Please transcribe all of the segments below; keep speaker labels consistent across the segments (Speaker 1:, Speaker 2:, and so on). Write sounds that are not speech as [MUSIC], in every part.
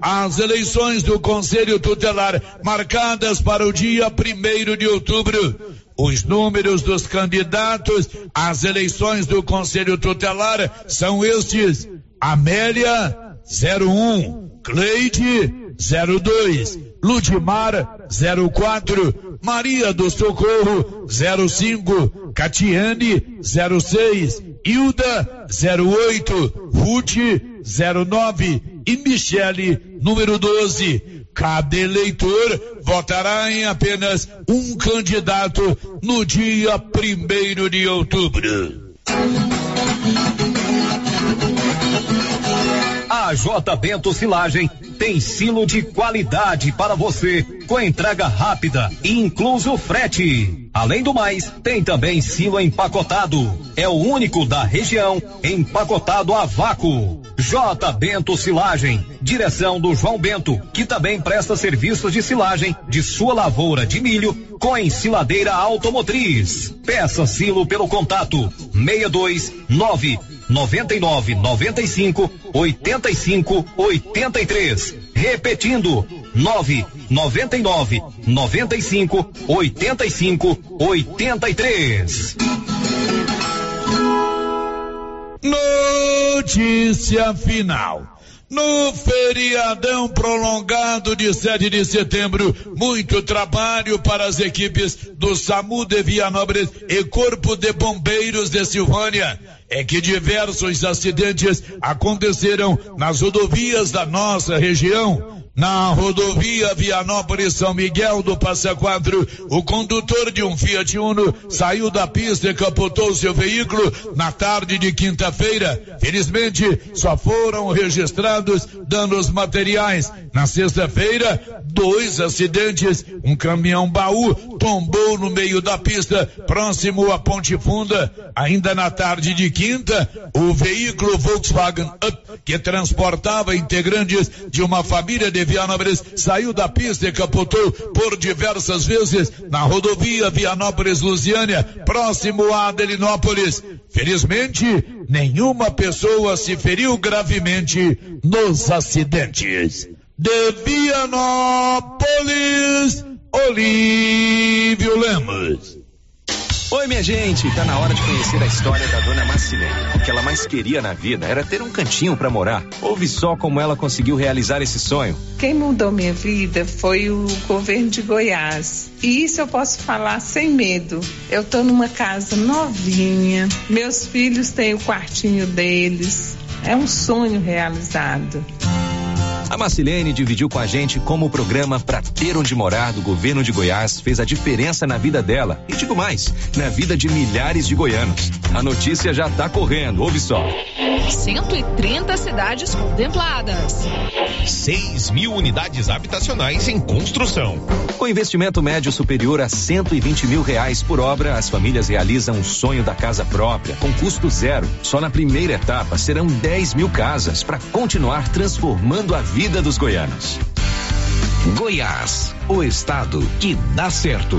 Speaker 1: as eleições do Conselho Tutelar marcadas para o dia primeiro de outubro. Os números dos candidatos às eleições do Conselho Tutelar são estes: Amélia 01, Cleide 02, Ludmar 04, Maria do Socorro 05, Catiane 06, Hilda 08, Ruth 09 e Michele número 12. Cada eleitor votará em apenas um candidato no dia primeiro de outubro.
Speaker 2: A J Bento Silagem tem silo de qualidade para você, com entrega rápida e incluso frete. Além do mais, tem também silo empacotado. É o único da região empacotado a vácuo. J Bento Silagem, direção do João Bento, que também presta serviços de silagem de sua lavoura de milho com ensiladeira automotriz. Peça silo pelo contato 629 99 95 85 83. Repetindo, 9 99 95 85 83.
Speaker 1: Notícia final. No feriadão prolongado de 7 de setembro, muito trabalho para as equipes do SAMU de Vianópolis e Corpo de Bombeiros de Silvânia. É que diversos acidentes aconteceram nas rodovias da nossa região. Na rodovia Vianópolis São Miguel do Passa Quatro, o condutor de um Fiat Uno saiu da pista e capotou seu veículo na tarde de quinta-feira. Felizmente, só foram registrados danos materiais. Na sexta-feira, dois acidentes. Um caminhão baú tombou no meio da pista, próximo à Ponte Funda. Ainda na tarde de quinta, o veículo Volkswagen Up, que transportava integrantes de uma família de Vianópolis saiu da pista e capotou por diversas vezes na rodovia Vianópolis-Lusiânia, próximo a Adelinópolis. Felizmente, nenhuma pessoa se feriu gravemente nos acidentes. De Vianópolis, Olívio Lemos.
Speaker 3: Oi, minha gente, tá na hora de conhecer a história da dona Marcilene. O que ela mais queria na vida era ter um cantinho para morar. Ouve só como ela conseguiu realizar esse sonho.
Speaker 4: Quem mudou minha vida foi o governo de Goiás. E isso eu posso falar sem medo. Eu tô numa casa novinha, meus filhos têm o quartinho deles. É um sonho realizado.
Speaker 3: A Marcilene dividiu com a gente como o programa Pra Ter Onde Morar do governo de Goiás fez a diferença na vida dela. E digo mais, na vida de milhares de goianos. A notícia já tá correndo, ouve só.
Speaker 5: 130 cidades contempladas.
Speaker 6: 6 mil unidades habitacionais em construção.
Speaker 3: Com investimento médio superior a 120 mil reais por obra, as famílias realizam o sonho da casa própria, com custo zero. Só na primeira etapa serão 10 mil casas para continuar transformando a vida dos goianos.
Speaker 6: Goiás, o estado que dá certo.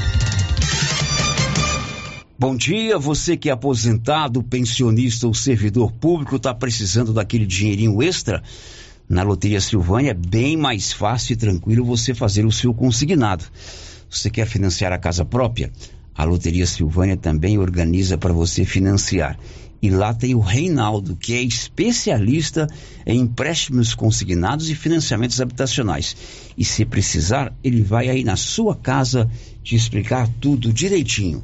Speaker 7: Bom dia, você que é aposentado, pensionista ou servidor público, está precisando daquele dinheirinho extra? Na Loteria Silvânia é bem mais fácil e tranquilo você fazer o seu consignado. Você quer financiar a casa própria? A Loteria Silvânia também organiza para você financiar. E lá tem o Reinaldo, que é especialista em empréstimos consignados e financiamentos habitacionais. E se precisar, ele vai aí na sua casa te explicar tudo direitinho.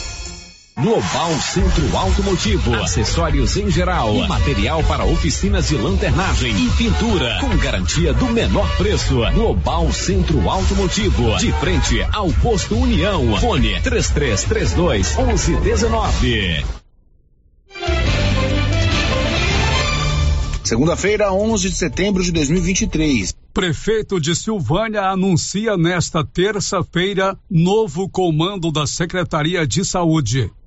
Speaker 2: Global Centro Automotivo, acessórios em geral, material para oficinas de lanternagem e pintura, com garantia do menor preço. Global Centro Automotivo, de frente ao posto União. Fone 3332 1119.
Speaker 8: Segunda-feira, 11 de setembro de 2023.
Speaker 9: Prefeito de Silvânia anuncia nesta terça-feira novo comando da Secretaria de Saúde.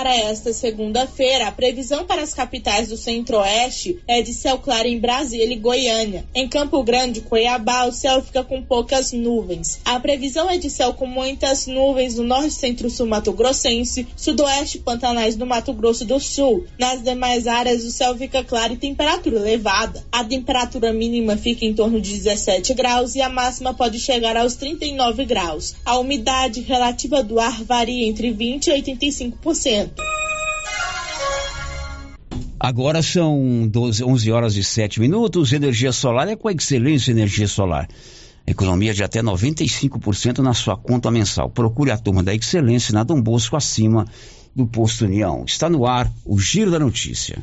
Speaker 10: Para esta segunda-feira, a previsão para as capitais do Centro-Oeste é de céu claro em Brasília e Goiânia. Em Campo Grande, Cuiabá, o céu fica com poucas nuvens. A previsão é de céu com muitas nuvens no norte centro-sul Mato Grossense, sudoeste Pantanais do Mato Grosso do Sul. Nas demais áreas, o céu fica claro e temperatura elevada. A temperatura mínima fica em torno de 17 graus e a máxima pode chegar aos 39 graus. A umidade relativa do ar varia entre 20 e 85%.
Speaker 7: Agora são 12, 11 horas e 7 minutos. Energia solar é com a Excelência Energia Solar. Economia de até 95% na sua conta mensal. Procure a turma da Excelência na Dom Bosco acima do Posto União. Está no ar o Giro da Notícia.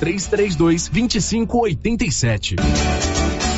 Speaker 11: 3332 2587.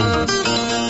Speaker 11: Amazonas.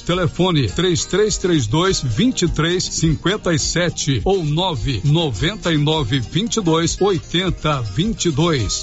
Speaker 9: Telefone 3332 2357 ou 999 22 80 22.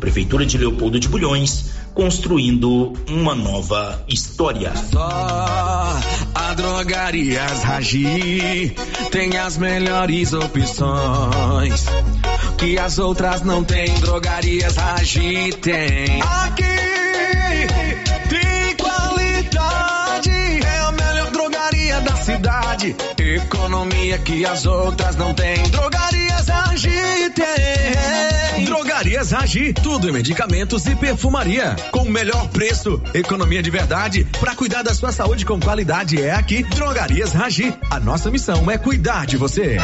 Speaker 12: Prefeitura de Leopoldo de Bulhões, construindo uma nova história.
Speaker 13: Só a Drogarias Ragi tem as melhores opções que as outras não têm. Drogarias Ragi tem. Aqui tem qualidade, é a melhor drogaria da cidade. Economia que as outras não têm. Drogarias Ragi tem.
Speaker 14: Drogarias Ragi, tudo em medicamentos e perfumaria. Com o melhor preço, economia de verdade. Para cuidar da sua saúde com qualidade é aqui, Drogarias Ragi. A nossa missão é cuidar de você.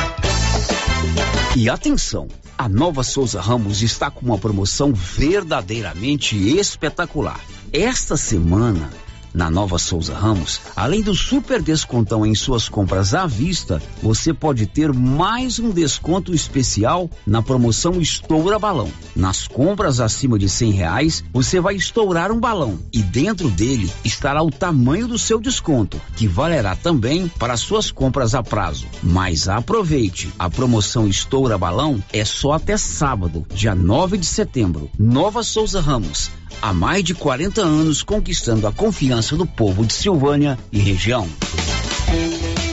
Speaker 7: E atenção, a Nova Souza Ramos está com uma promoção verdadeiramente espetacular. Esta semana, na Nova Souza Ramos, além do super descontão em suas compras à vista, você pode ter mais um desconto especial na promoção Estoura Balão. Nas compras acima de cem reais, você vai estourar um balão e dentro dele estará o tamanho do seu desconto, que valerá também para suas compras a prazo. Mas aproveite, a promoção Estoura Balão é só até sábado, dia 9 de setembro. Nova Souza Ramos há mais de 40 anos conquistando a confiança do povo de Silvânia e região.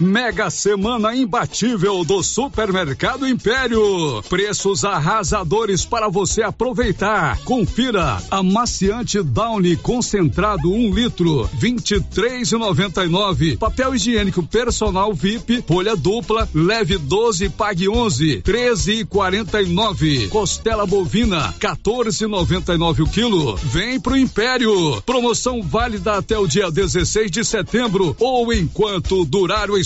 Speaker 9: Mega semana imbatível do Supermercado Império. Preços arrasadores para você aproveitar. Confira amaciante Downy concentrado 1 um litro, 23,99. Papel higiênico personal VIP, folha dupla, leve 12, pague 11, 13,49. Costela bovina, 14,99 o quilo. Vem pro Império. Promoção válida até o dia 16 de setembro ou enquanto durar o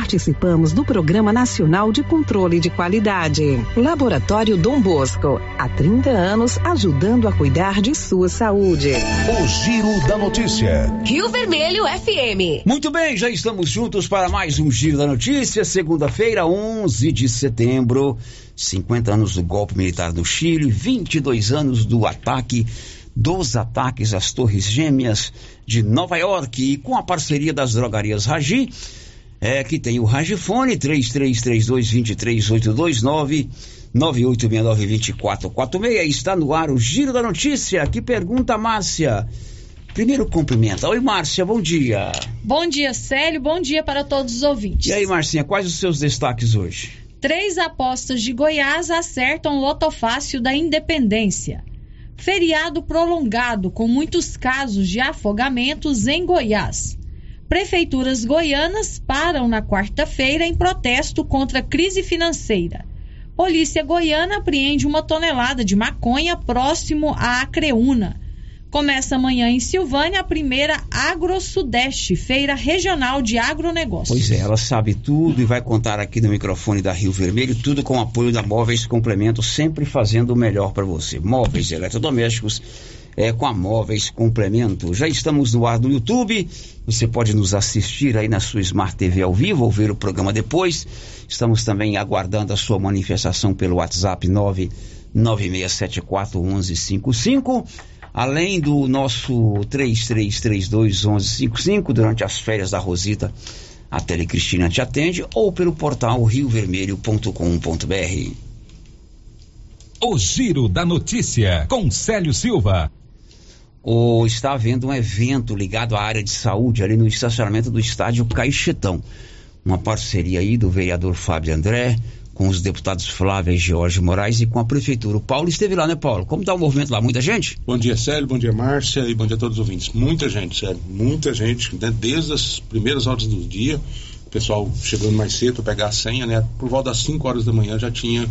Speaker 15: Participamos do Programa Nacional de Controle de Qualidade. Laboratório Dom Bosco, há 30 anos ajudando a cuidar de sua saúde.
Speaker 16: O Giro da Notícia.
Speaker 5: Rio Vermelho FM.
Speaker 7: Muito bem, já estamos juntos para mais um Giro da Notícia, segunda-feira, 11 de setembro. 50 anos do golpe militar do Chile, 22 anos do ataque dos ataques às Torres Gêmeas de Nova York e com a parceria das drogarias Ragi, é, que tem o Ragifone 3332-23829 9869-2446. Está no ar o Giro da Notícia. Que pergunta, Márcia? Primeiro cumprimento. Oi, Márcia, bom dia.
Speaker 17: Bom dia, Célio. Bom dia para todos os ouvintes.
Speaker 7: E aí, Marcinha, quais os seus destaques hoje?
Speaker 17: Três apostas de Goiás acertam o lotofácil da Independência. Feriado prolongado com muitos casos de afogamentos em Goiás. Prefeituras goianas param na quarta-feira em protesto contra a crise financeira. Polícia goiana apreende uma tonelada de maconha próximo à Acreúna. Começa amanhã em Silvânia a primeira Agro-Sudeste, feira regional de agronegócios.
Speaker 7: Pois é, ela sabe tudo e vai contar aqui no microfone da Rio Vermelho, tudo com o apoio da Móveis Complemento, sempre fazendo o melhor para você. Móveis eletrodomésticos é, com a Móveis Complemento. Já estamos no ar do YouTube, você pode nos assistir aí na sua Smart TV ao vivo ou ver o programa depois. Estamos também aguardando a sua manifestação pelo WhatsApp 996741155. Além do nosso 33321155, durante as férias da Rosita, a Telecristina te atende, ou pelo portal riovermelho.com.br.
Speaker 18: O Giro da Notícia, com Célio Silva.
Speaker 7: Ou está havendo um evento ligado à área de saúde ali no estacionamento do estádio Caixetão. Uma parceria aí do vereador Fábio André, com os deputados Flávia e Jorge Moraes e com a prefeitura. O Paulo esteve lá, né, Paulo? Como está o movimento lá? Muita gente?
Speaker 19: Bom dia, Célio, bom dia, Márcia e bom dia a todos os ouvintes. Muita gente, Célio, muita gente, né? desde as primeiras horas do dia, o pessoal chegando mais cedo pegar a senha, né? Por volta das 5 horas da manhã já tinha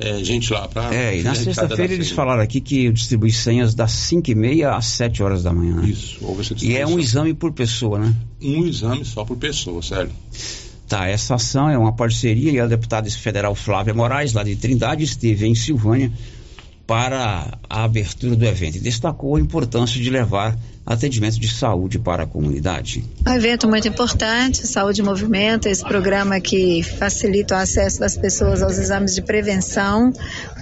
Speaker 19: é, gente lá para.
Speaker 7: É, e na sexta-feira eles falaram aqui que distribui senhas das 5 e meia às 7 horas da manhã. Né?
Speaker 19: Isso, houve essa
Speaker 7: E é um exame por pessoa, né?
Speaker 19: Um exame só por pessoa, sério.
Speaker 7: Tá, essa ação é uma parceria e a deputada federal Flávia Moraes, lá de Trindade, esteve em Silvânia para a abertura do evento e destacou a importância de levar atendimento de saúde para a comunidade.
Speaker 20: Um evento muito importante, Saúde em Movimento, esse programa que facilita o acesso das pessoas aos exames de prevenção.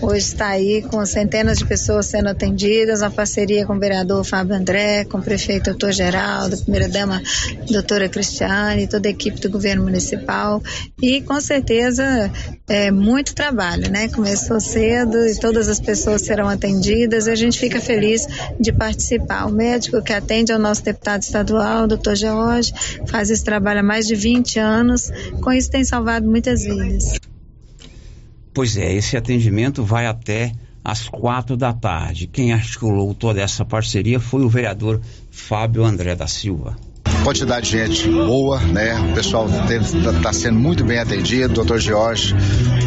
Speaker 20: Hoje está aí com centenas de pessoas sendo atendidas, uma parceria com o vereador Fábio André, com o prefeito doutor Geraldo, primeira-dama doutora Cristiane, toda a equipe do governo municipal. E com certeza é muito trabalho, né? Começou cedo e todas as pessoas serão atendidas e a gente fica feliz de participar. O médico que atende ao nosso deputado estadual, doutor George, faz esse trabalho há mais de 20 anos. Com isso tem salvado muitas vidas.
Speaker 7: Pois é, esse atendimento vai até às quatro da tarde. Quem articulou toda essa parceria foi o vereador Fábio André da Silva
Speaker 8: quantidade de gente boa, né? O pessoal está sendo muito bem atendido, doutor Jorge,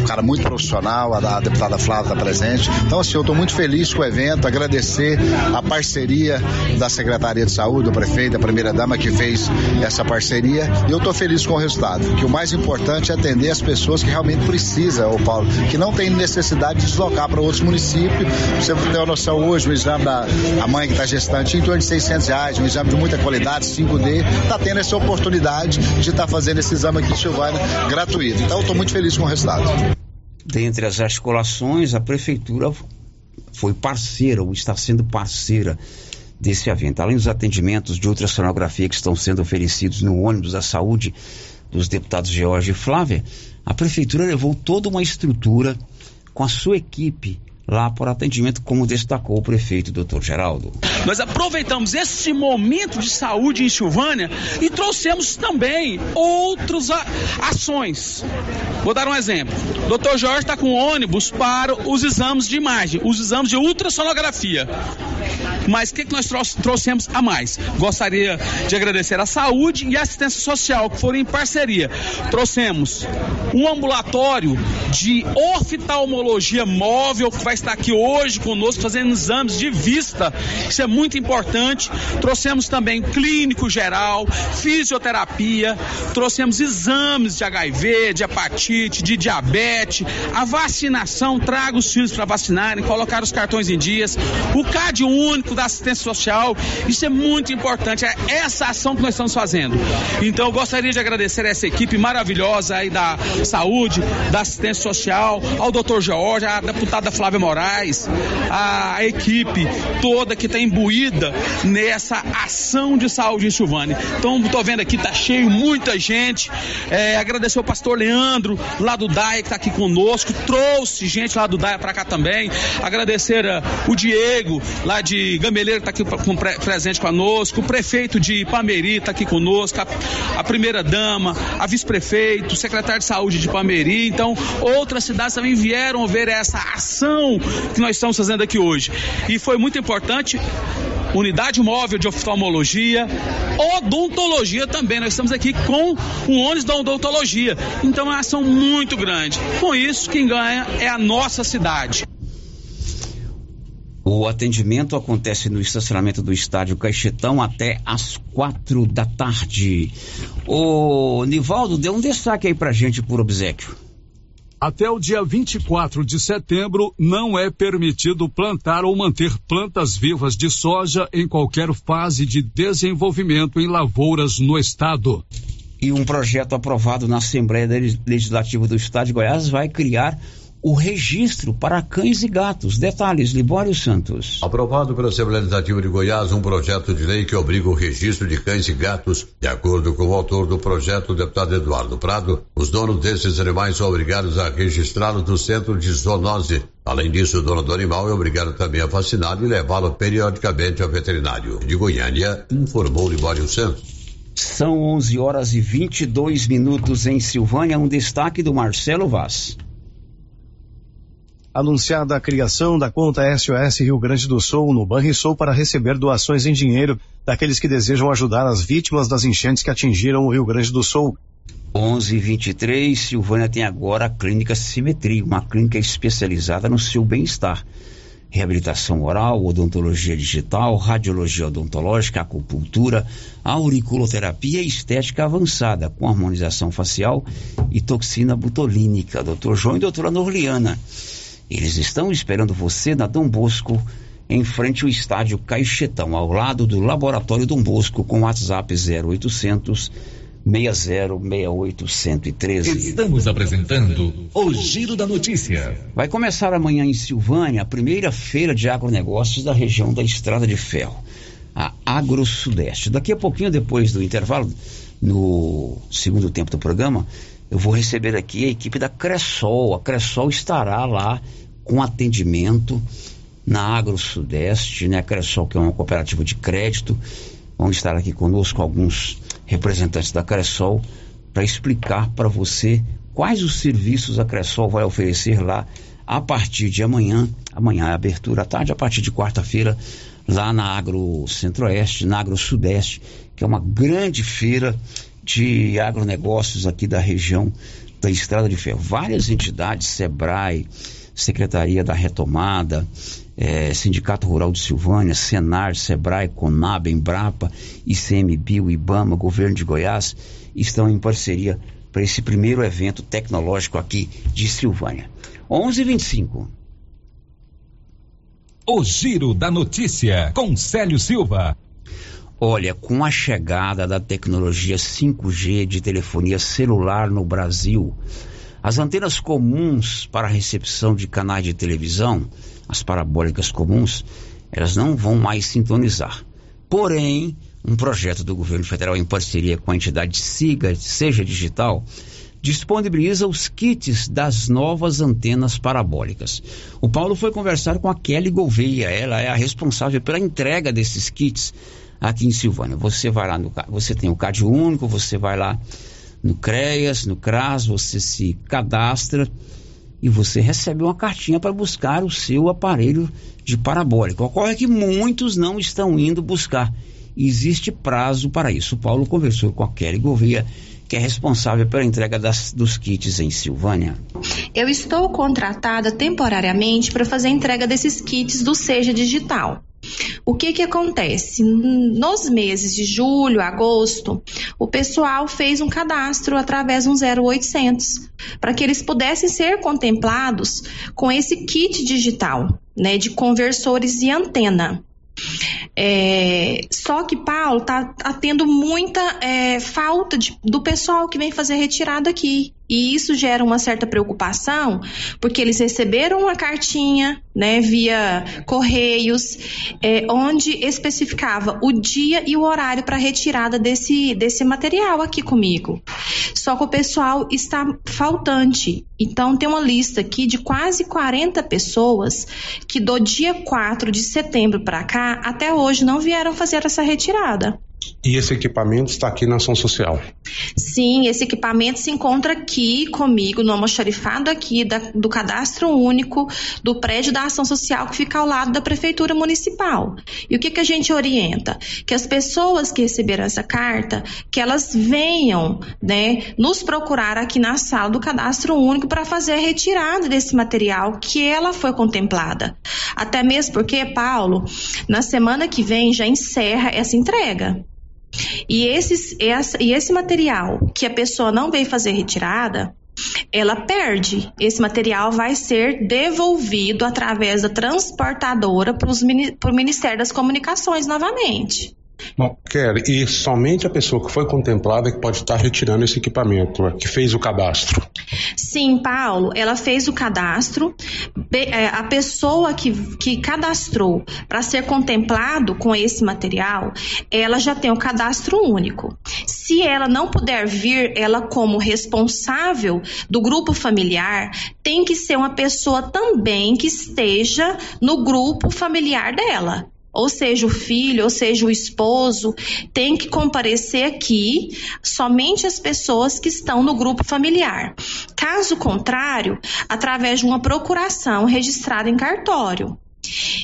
Speaker 8: um cara muito profissional, a, a deputada Flávia está presente. Então, assim, eu estou muito feliz com o evento, agradecer a parceria da Secretaria de Saúde, do prefeito, da primeira-dama que fez essa parceria. E eu estou feliz com o resultado, que o mais importante é atender as pessoas que realmente precisam, ô Paulo, que não tem necessidade de deslocar para outros municípios. Você tem uma noção hoje, o exame da mãe que está gestante, em torno de 600 reais, um exame de muita qualidade, 5D poder estar tá tendo essa oportunidade de estar tá fazendo esse exame aqui em Silvânia gratuito. Então, estou muito feliz com o resultado.
Speaker 7: Dentre as articulações, a prefeitura foi parceira ou está sendo parceira desse evento. Além dos atendimentos de ultrassonografia que estão sendo oferecidos no ônibus da saúde dos deputados George e Flávia, a prefeitura levou toda uma estrutura com a sua equipe lá por atendimento, como destacou o prefeito Dr. Geraldo.
Speaker 21: Nós aproveitamos esse momento de saúde em Silvânia e trouxemos também outras ações. Vou dar um exemplo. O Dr. Jorge está com ônibus para os exames de imagem, os exames de ultrassonografia. Mas o que, que nós trouxemos a mais? Gostaria de agradecer a saúde e a assistência social, que foram em parceria. Trouxemos um ambulatório de oftalmologia móvel, que vai estar aqui hoje conosco fazendo exames de vista. Isso é muito importante. Trouxemos também clínico geral, fisioterapia, trouxemos exames de HIV, de hepatite, de diabetes, a vacinação, traga os filhos para vacinarem, colocar os cartões em dias, o CAD único da assistência social. Isso é muito importante. É essa ação que nós estamos fazendo. Então, eu gostaria de agradecer a essa equipe maravilhosa aí da saúde, da assistência social, ao doutor George, à deputada Flávia Moraes, a equipe toda que está imbuída nessa ação de saúde em Silvânia. Então, estou vendo aqui, tá cheio, muita gente. É, agradecer ao pastor Leandro, lá do DAE, que está aqui conosco, trouxe gente lá do DAE para cá também. Agradecer uh, o Diego, lá de Gameleiro, está aqui com, pre, presente conosco, o prefeito de Pameri está aqui conosco, a, a primeira dama, a vice-prefeito, o secretário de saúde de Pameri. Então, outras cidades também vieram ver essa ação que nós estamos fazendo aqui hoje. E foi muito importante unidade móvel de oftalmologia, odontologia também. Nós estamos aqui com o ônibus da odontologia. Então é uma ação muito grande. Com isso, quem ganha é a nossa cidade.
Speaker 7: O atendimento acontece no estacionamento do estádio Caixetão até às quatro da tarde. O Nivaldo, dê um destaque aí pra gente por obsequio.
Speaker 9: Até o dia 24 de setembro, não é permitido plantar ou manter plantas vivas de soja em qualquer fase de desenvolvimento em lavouras no estado.
Speaker 7: E um projeto aprovado na Assembleia Legislativa do Estado de Goiás vai criar o registro para cães e gatos. Detalhes, Libório Santos.
Speaker 22: Aprovado pela Assembleia Legislativa de Goiás um projeto de lei que obriga o registro de cães e gatos. De acordo com o autor do projeto, o deputado Eduardo Prado, os donos desses animais são obrigados a registrá-los no centro de zoonose. Além disso, o dono do animal é obrigado também a vaciná-lo e levá-lo periodicamente ao veterinário. De Goiânia, informou Libório Santos.
Speaker 7: São 11 horas e 22 minutos em Silvânia. Um destaque do Marcelo Vaz
Speaker 23: anunciada a criação da conta SOS Rio Grande do Sul no Banrisul para receber doações em dinheiro daqueles que desejam ajudar as vítimas das enchentes que atingiram o Rio Grande do Sul.
Speaker 7: 11:23 Silvânia tem agora a clínica Simetria, uma clínica especializada no seu bem-estar. Reabilitação oral, odontologia digital, radiologia odontológica, acupuntura, auriculoterapia e estética avançada, com harmonização facial e toxina butolínica. Dr. João e doutora Norliana. Eles estão esperando você na Dom Bosco, em frente ao estádio Caixetão, ao lado do Laboratório Dom Bosco, com WhatsApp 0800 6068113.
Speaker 24: Estamos apresentando o Giro da Notícia.
Speaker 7: Vai começar amanhã em Silvânia a primeira feira de agronegócios da região da Estrada de Ferro, a Agro Sudeste. Daqui a pouquinho, depois do intervalo, no segundo tempo do programa, eu vou receber aqui a equipe da Cressol. A Cressol estará lá com atendimento na Agro Sudeste, né? Cressol, que é uma cooperativa de crédito. Vão estar aqui conosco alguns representantes da Cressol para explicar para você quais os serviços a Cressol vai oferecer lá a partir de amanhã. Amanhã é abertura à tarde, a partir de quarta-feira, lá na Agro Centro-Oeste, na Agro Sudeste, que é uma grande feira de agronegócios aqui da região da Estrada de Ferro. Várias entidades, SEBRAE, Secretaria da Retomada, é, Sindicato Rural de Silvânia, Senar, Sebrae, Conab, Embrapa, ICMBio, IBAMA, Governo de Goiás, estão em parceria para esse primeiro evento tecnológico aqui de Silvânia. 11:25.
Speaker 24: O Giro da Notícia com Célio Silva.
Speaker 7: Olha, com a chegada da tecnologia 5G de telefonia celular no Brasil, as antenas comuns para recepção de canais de televisão, as parabólicas comuns, elas não vão mais sintonizar. Porém, um projeto do governo federal em parceria com a entidade Siga, Seja Digital, disponibiliza os kits das novas antenas parabólicas. O Paulo foi conversar com a Kelly Gouveia, ela é a responsável pela entrega desses kits aqui em Silvânia. Você vai lá no você tem o CAD único, você vai lá no CREAS, no CRAS, você se cadastra e você recebe uma cartinha para buscar o seu aparelho de parabólica. Ocorre que muitos não estão indo buscar. Existe prazo para isso. O Paulo conversou com a Kelly Gouveia que é responsável pela entrega das, dos kits em Silvânia.
Speaker 25: Eu estou contratada temporariamente para fazer a entrega desses kits do Seja Digital. O que que acontece? Nos meses de julho, agosto, o pessoal fez um cadastro através de um 0800 para que eles pudessem ser contemplados com esse kit digital, né, de conversores e antena. É, só que Paulo tá, tá tendo muita é, falta de, do pessoal que vem fazer retirada aqui. E isso gera uma certa preocupação, porque eles receberam uma cartinha, né, via correios, é, onde especificava o dia e o horário para retirada desse, desse material aqui comigo. Só que o pessoal está faltante. Então, tem uma lista aqui de quase 40 pessoas que do dia 4 de setembro para cá, até hoje, não vieram fazer essa retirada.
Speaker 19: E esse equipamento está aqui na ação social?
Speaker 25: Sim, esse equipamento se encontra aqui comigo, no almoxarifado aqui da, do cadastro único do prédio da ação social que fica ao lado da prefeitura municipal. E o que, que a gente orienta? Que as pessoas que receberam essa carta, que elas venham né, nos procurar aqui na sala do cadastro único para fazer a retirada desse material que ela foi contemplada. Até mesmo porque, Paulo, na semana que vem já encerra essa entrega. E, esses, e esse material que a pessoa não veio fazer retirada, ela perde. Esse material vai ser devolvido através da transportadora para o Ministério das Comunicações novamente.
Speaker 19: Bom, Kelly, e somente a pessoa que foi contemplada que pode estar retirando esse equipamento, que fez o cadastro?
Speaker 25: Sim, Paulo, ela fez o cadastro. É, a pessoa que, que cadastrou para ser contemplado com esse material, ela já tem o cadastro único. Se ela não puder vir, ela, como responsável do grupo familiar, tem que ser uma pessoa também que esteja no grupo familiar dela ou seja, o filho, ou seja, o esposo, tem que comparecer aqui somente as pessoas que estão no grupo familiar. Caso contrário, através de uma procuração registrada em cartório.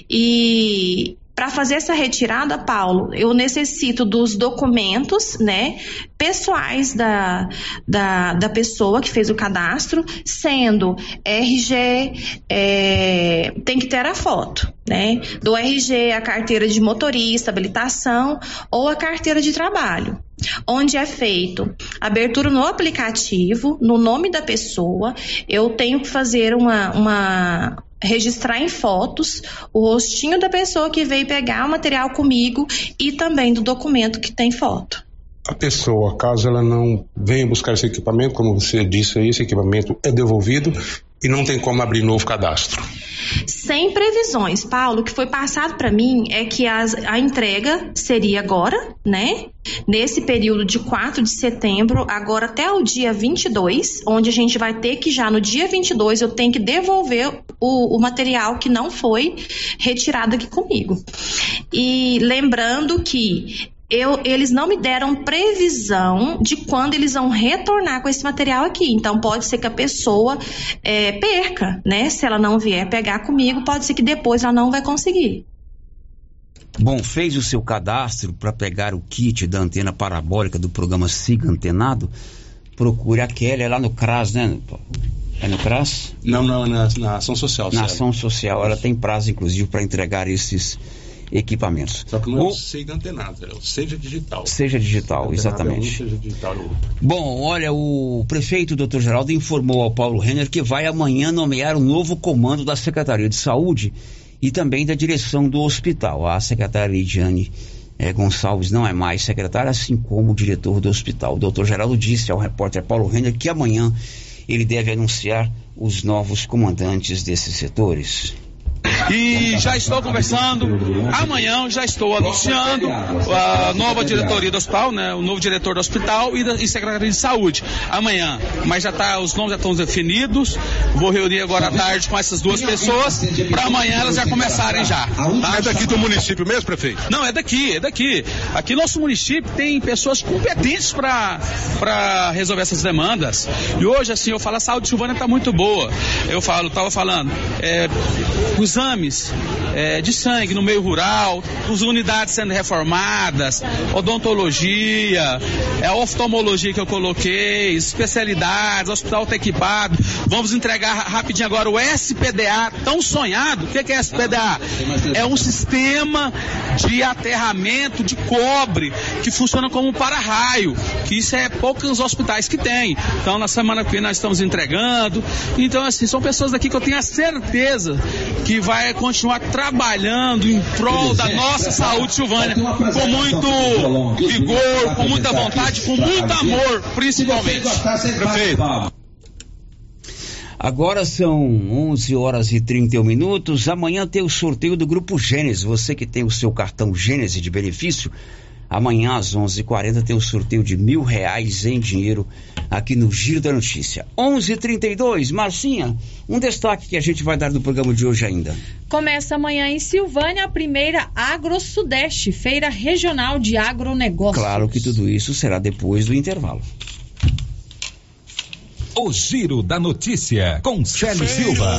Speaker 25: E para fazer essa retirada, Paulo, eu necessito dos documentos, né, pessoais da, da, da pessoa que fez o cadastro, sendo RG, é, tem que ter a foto, né, do RG, a carteira de motorista, habilitação ou a carteira de trabalho onde é feito abertura no aplicativo, no nome da pessoa, eu tenho que fazer uma, uma, registrar em fotos o rostinho da pessoa que veio pegar o material comigo e também do documento que tem foto.
Speaker 19: A pessoa, caso ela não venha buscar esse equipamento, como você disse esse equipamento é devolvido e não tem como abrir novo cadastro.
Speaker 25: Sem previsões, Paulo, o que foi passado para mim é que as, a entrega seria agora, né? Nesse período de 4 de setembro, agora até o dia 22, onde a gente vai ter que já no dia 22 eu tenho que devolver o, o material que não foi retirado aqui comigo. E lembrando que eu, eles não me deram previsão de quando eles vão retornar com esse material aqui. Então pode ser que a pessoa é, perca, né? Se ela não vier pegar comigo, pode ser que depois ela não vai conseguir.
Speaker 7: Bom, fez o seu cadastro para pegar o kit da antena parabólica do programa Siga Antenado? Procure a Kelly, é lá no CRAS, né? É no CRAS?
Speaker 19: Não, não, na, na Ação Social.
Speaker 7: Na Ação Social, ela tem prazo, inclusive, para entregar esses equipamentos.
Speaker 19: Só que não é o, o Seja antenado, é o Seja Digital.
Speaker 7: Seja Digital, exatamente. É um, seja digital é outro. Bom, olha, o prefeito Dr. Geraldo informou ao Paulo Renner que vai amanhã nomear um novo comando da Secretaria de Saúde e também da direção do hospital. A secretária Lidiane é, Gonçalves não é mais secretário, assim como o diretor do hospital. O doutor Geraldo disse ao repórter Paulo Renner que amanhã ele deve anunciar os novos comandantes desses setores.
Speaker 21: E já estou conversando. Amanhã já estou anunciando a nova diretoria do hospital, né? O novo diretor do hospital e, da, e secretaria de saúde. Amanhã. Mas já tá, os nomes já estão definidos. Vou reunir agora à tarde com essas duas pessoas para amanhã elas já começarem já.
Speaker 19: Tá? É daqui do município mesmo, prefeito?
Speaker 21: Não, é daqui, é daqui. Aqui nosso município tem pessoas competentes para resolver essas demandas. E hoje, assim, eu falo, a saúde Silvânia está muito boa. Eu falo, estava falando, é, os exames é, de sangue no meio rural, as unidades sendo reformadas, odontologia, é, oftalmologia que eu coloquei, especialidades, hospital tá equipado. Vamos entregar rapidinho agora o SPDA, tão sonhado. O que, que é SPDA? É um sistema de aterramento de cobre que funciona como um para-raio, que isso é poucos hospitais que tem. Então, na semana que vem nós estamos entregando. Então, assim, são pessoas daqui que eu tenho a certeza que vai continuar trabalhando em prol da nossa saúde silvânia com muito vigor, com muita vontade, com muito amor, principalmente. Prefeito.
Speaker 7: Agora são 11 horas e 31 minutos. Amanhã tem o sorteio do Grupo Gênesis. Você que tem o seu cartão Gênesis de benefício, amanhã às 11:40 h 40 tem o sorteio de mil reais em dinheiro aqui no Giro da Notícia. 11:32, Marcinha, um destaque que a gente vai dar no programa de hoje ainda.
Speaker 17: Começa amanhã em Silvânia a primeira Agro Sudeste, feira regional de agronegócios.
Speaker 7: Claro que tudo isso será depois do intervalo.
Speaker 24: O Giro da Notícia, com Célio Silva.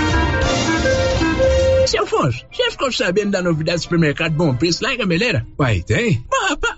Speaker 26: Seu Afonso, você ficou sabendo da novidade do supermercado Bom Preço lá em Gameleira?
Speaker 27: Uai, tem?
Speaker 26: Rapaz,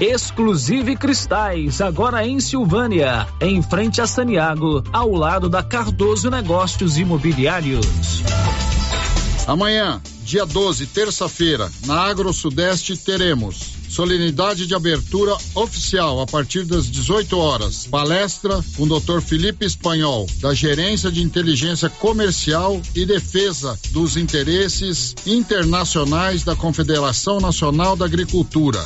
Speaker 28: Exclusive Cristais, agora em Silvânia, em frente a Saniago, ao lado da Cardoso Negócios Imobiliários.
Speaker 29: Amanhã, dia 12, terça-feira, na Agro Sudeste, teremos solenidade de abertura oficial a partir das 18 horas. Palestra com o Dr. Felipe Espanhol, da Gerência de Inteligência Comercial e Defesa dos Interesses Internacionais da Confederação Nacional da Agricultura.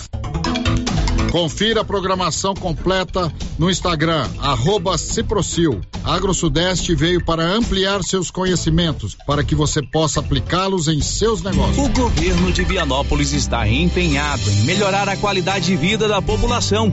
Speaker 29: Confira a programação completa no Instagram, arroba Ciprocil. AgroSudeste veio para ampliar seus conhecimentos, para que você possa aplicá-los em seus negócios.
Speaker 18: O governo de Vianópolis está empenhado em melhorar a qualidade de vida da população.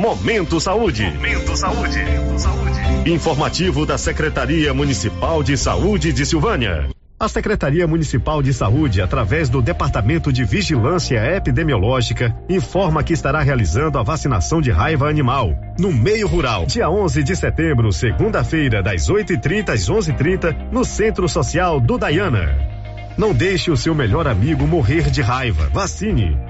Speaker 16: Momento Saúde.
Speaker 18: Momento Saúde.
Speaker 16: Informativo da Secretaria Municipal de Saúde de Silvânia. A Secretaria Municipal de Saúde, através do Departamento de Vigilância Epidemiológica, informa que estará realizando a vacinação de raiva animal no meio rural, dia 11 de setembro, segunda-feira, das 8h30 às 11h30, no Centro Social do Dayana. Não deixe o seu melhor amigo morrer de raiva. Vacine.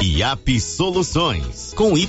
Speaker 30: IAP Soluções com Y.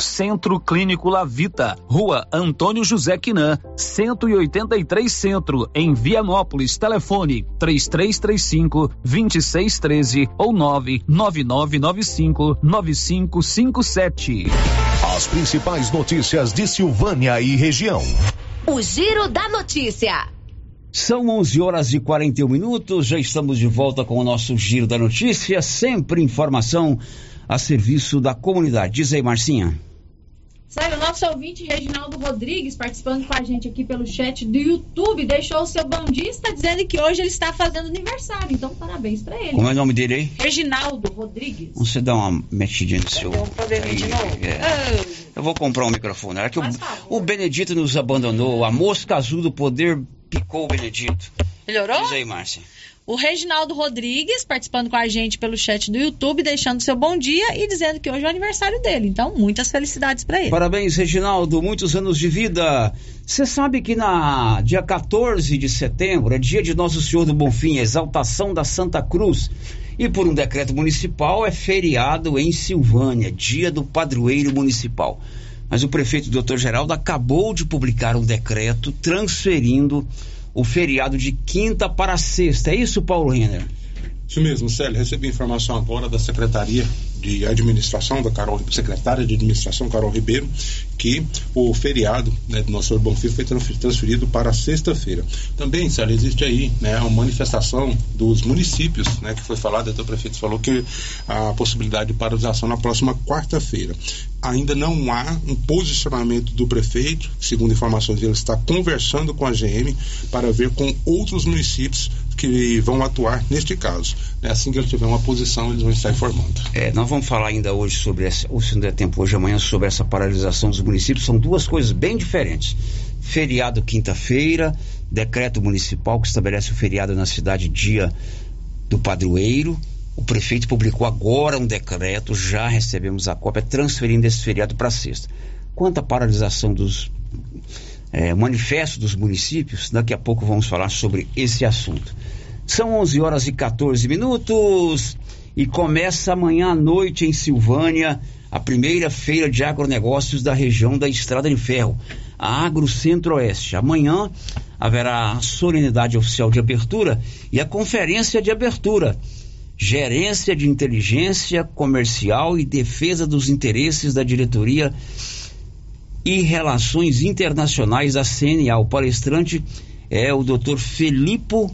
Speaker 28: Centro Clínico Lavita, Rua Antônio José Quinan, 183 Centro, em Vianópolis. Telefone 3335 2613 ou 99995 9557.
Speaker 6: As principais notícias de Silvânia e região.
Speaker 31: O Giro da Notícia.
Speaker 7: São 11 horas e 41 minutos, já estamos de volta com o nosso Giro da Notícia, sempre informação a serviço da comunidade. Diz aí, Marcinha.
Speaker 17: Sério, o nosso ouvinte Reginaldo Rodrigues, participando com a gente aqui pelo chat do YouTube, deixou o seu bom dia está dizendo que hoje ele está fazendo aniversário. Então, parabéns para ele.
Speaker 7: Como é o nome dele aí?
Speaker 17: Reginaldo Rodrigues.
Speaker 7: Você dá uma mexidinha no seu.
Speaker 17: Um probleminha de novo.
Speaker 7: É. Eu vou comprar um microfone. Era que o, o Benedito nos abandonou. A mosca azul do poder picou o Benedito.
Speaker 17: Melhorou?
Speaker 7: Diz aí, Márcia.
Speaker 17: O Reginaldo Rodrigues, participando com a gente pelo chat do YouTube, deixando seu bom dia e dizendo que hoje é o aniversário dele. Então, muitas felicidades para ele.
Speaker 7: Parabéns, Reginaldo. Muitos anos de vida. Você sabe que na dia 14 de setembro é dia de Nosso Senhor do Bonfim, exaltação da Santa Cruz. E por um decreto municipal é feriado em Silvânia, dia do padroeiro municipal. Mas o prefeito Dr. Geraldo acabou de publicar um decreto transferindo o feriado de quinta para sexta. É isso, Paulo Renner?
Speaker 19: Isso mesmo, Célio. Recebi informação agora da Secretaria de Administração, da Carol, secretária de Administração, Carol Ribeiro, que o feriado né, do Nosso Bonfim foi transferido para sexta-feira. Também, Célio, existe aí né, manifestação dos municípios, né, que foi falado, até o prefeito falou que a possibilidade de paralisação na próxima quarta-feira. Ainda não há um posicionamento do prefeito, segundo informações ele está conversando com a GM para ver com outros municípios que vão atuar neste caso. Né, assim que ele tiver uma posição, eles vão estar informando.
Speaker 7: É, nós vamos falar ainda hoje sobre essa, ou se não der tempo hoje amanhã, sobre essa paralisação dos municípios. São duas coisas bem diferentes. Feriado quinta-feira, decreto municipal que estabelece o feriado na cidade dia do padroeiro. O prefeito publicou agora um decreto, já recebemos a cópia, transferindo esse feriado para sexta. Quanto à paralisação dos é, manifestos dos municípios, daqui a pouco vamos falar sobre esse assunto. São 11 horas e 14 minutos e começa amanhã à noite em Silvânia a primeira feira de agronegócios da região da Estrada de Ferro, a Agro Centro-Oeste. Amanhã haverá a solenidade oficial de abertura e a conferência de abertura. Gerência de Inteligência Comercial e Defesa dos Interesses da Diretoria e Relações Internacionais da CNA. O palestrante é o Dr. Felipe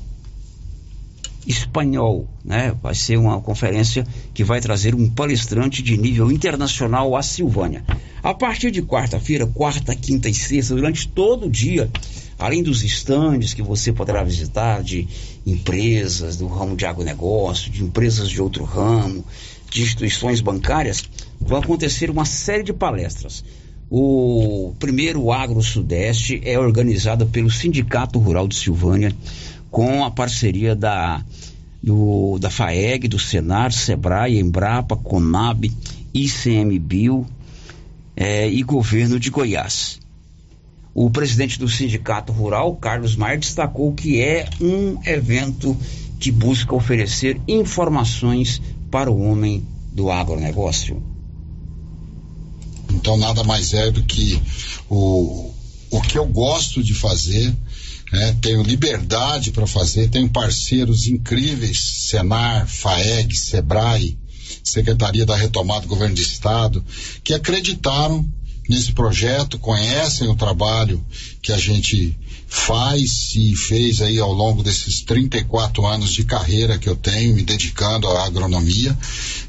Speaker 7: espanhol, né? Vai ser uma conferência que vai trazer um palestrante de nível internacional à Silvânia. A partir de quarta-feira, quarta, quinta e sexta, durante todo o dia, além dos estandes que você poderá visitar de empresas do ramo de agronegócio, de empresas de outro ramo, de instituições bancárias, vão acontecer uma série de palestras. O primeiro Agro Sudeste é organizado pelo Sindicato Rural de Silvânia, com a parceria da, do, da FAEG, do Senar, Sebrae, Embrapa, Conab, ICMBio é, e Governo de Goiás. O presidente do Sindicato Rural, Carlos Maia, destacou que é um evento que busca oferecer informações para o homem do agronegócio.
Speaker 29: Então, nada mais é do que o, o que eu gosto de fazer, né? tenho liberdade para fazer, tenho parceiros incríveis, Senar, FAEG, SEBRAE, Secretaria da Retomada do Governo do Estado, que acreditaram nesse projeto, conhecem o trabalho que a gente faz e fez aí ao longo desses 34 anos de carreira que eu tenho me dedicando à agronomia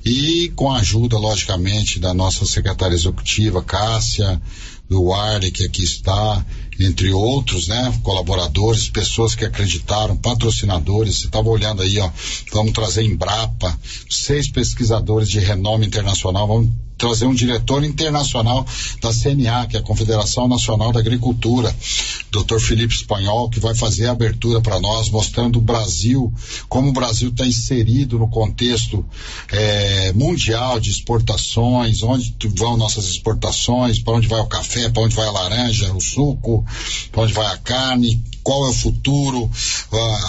Speaker 29: e com a ajuda, logicamente, da nossa secretária executiva, Cássia, do Warley, que aqui está, entre outros, né, colaboradores, pessoas que acreditaram, patrocinadores. Você estava olhando aí, ó, vamos trazer Embrapa, seis pesquisadores de renome internacional, vamos trazer um diretor internacional da CNA, que é a Confederação Nacional da Agricultura, Dr. Felipe Espanhol, que vai fazer a abertura para nós, mostrando o Brasil, como o Brasil está inserido no contexto eh, mundial de exportações, onde vão nossas exportações, para onde vai o café, para onde vai a laranja, o suco, para onde vai a carne, qual é o futuro,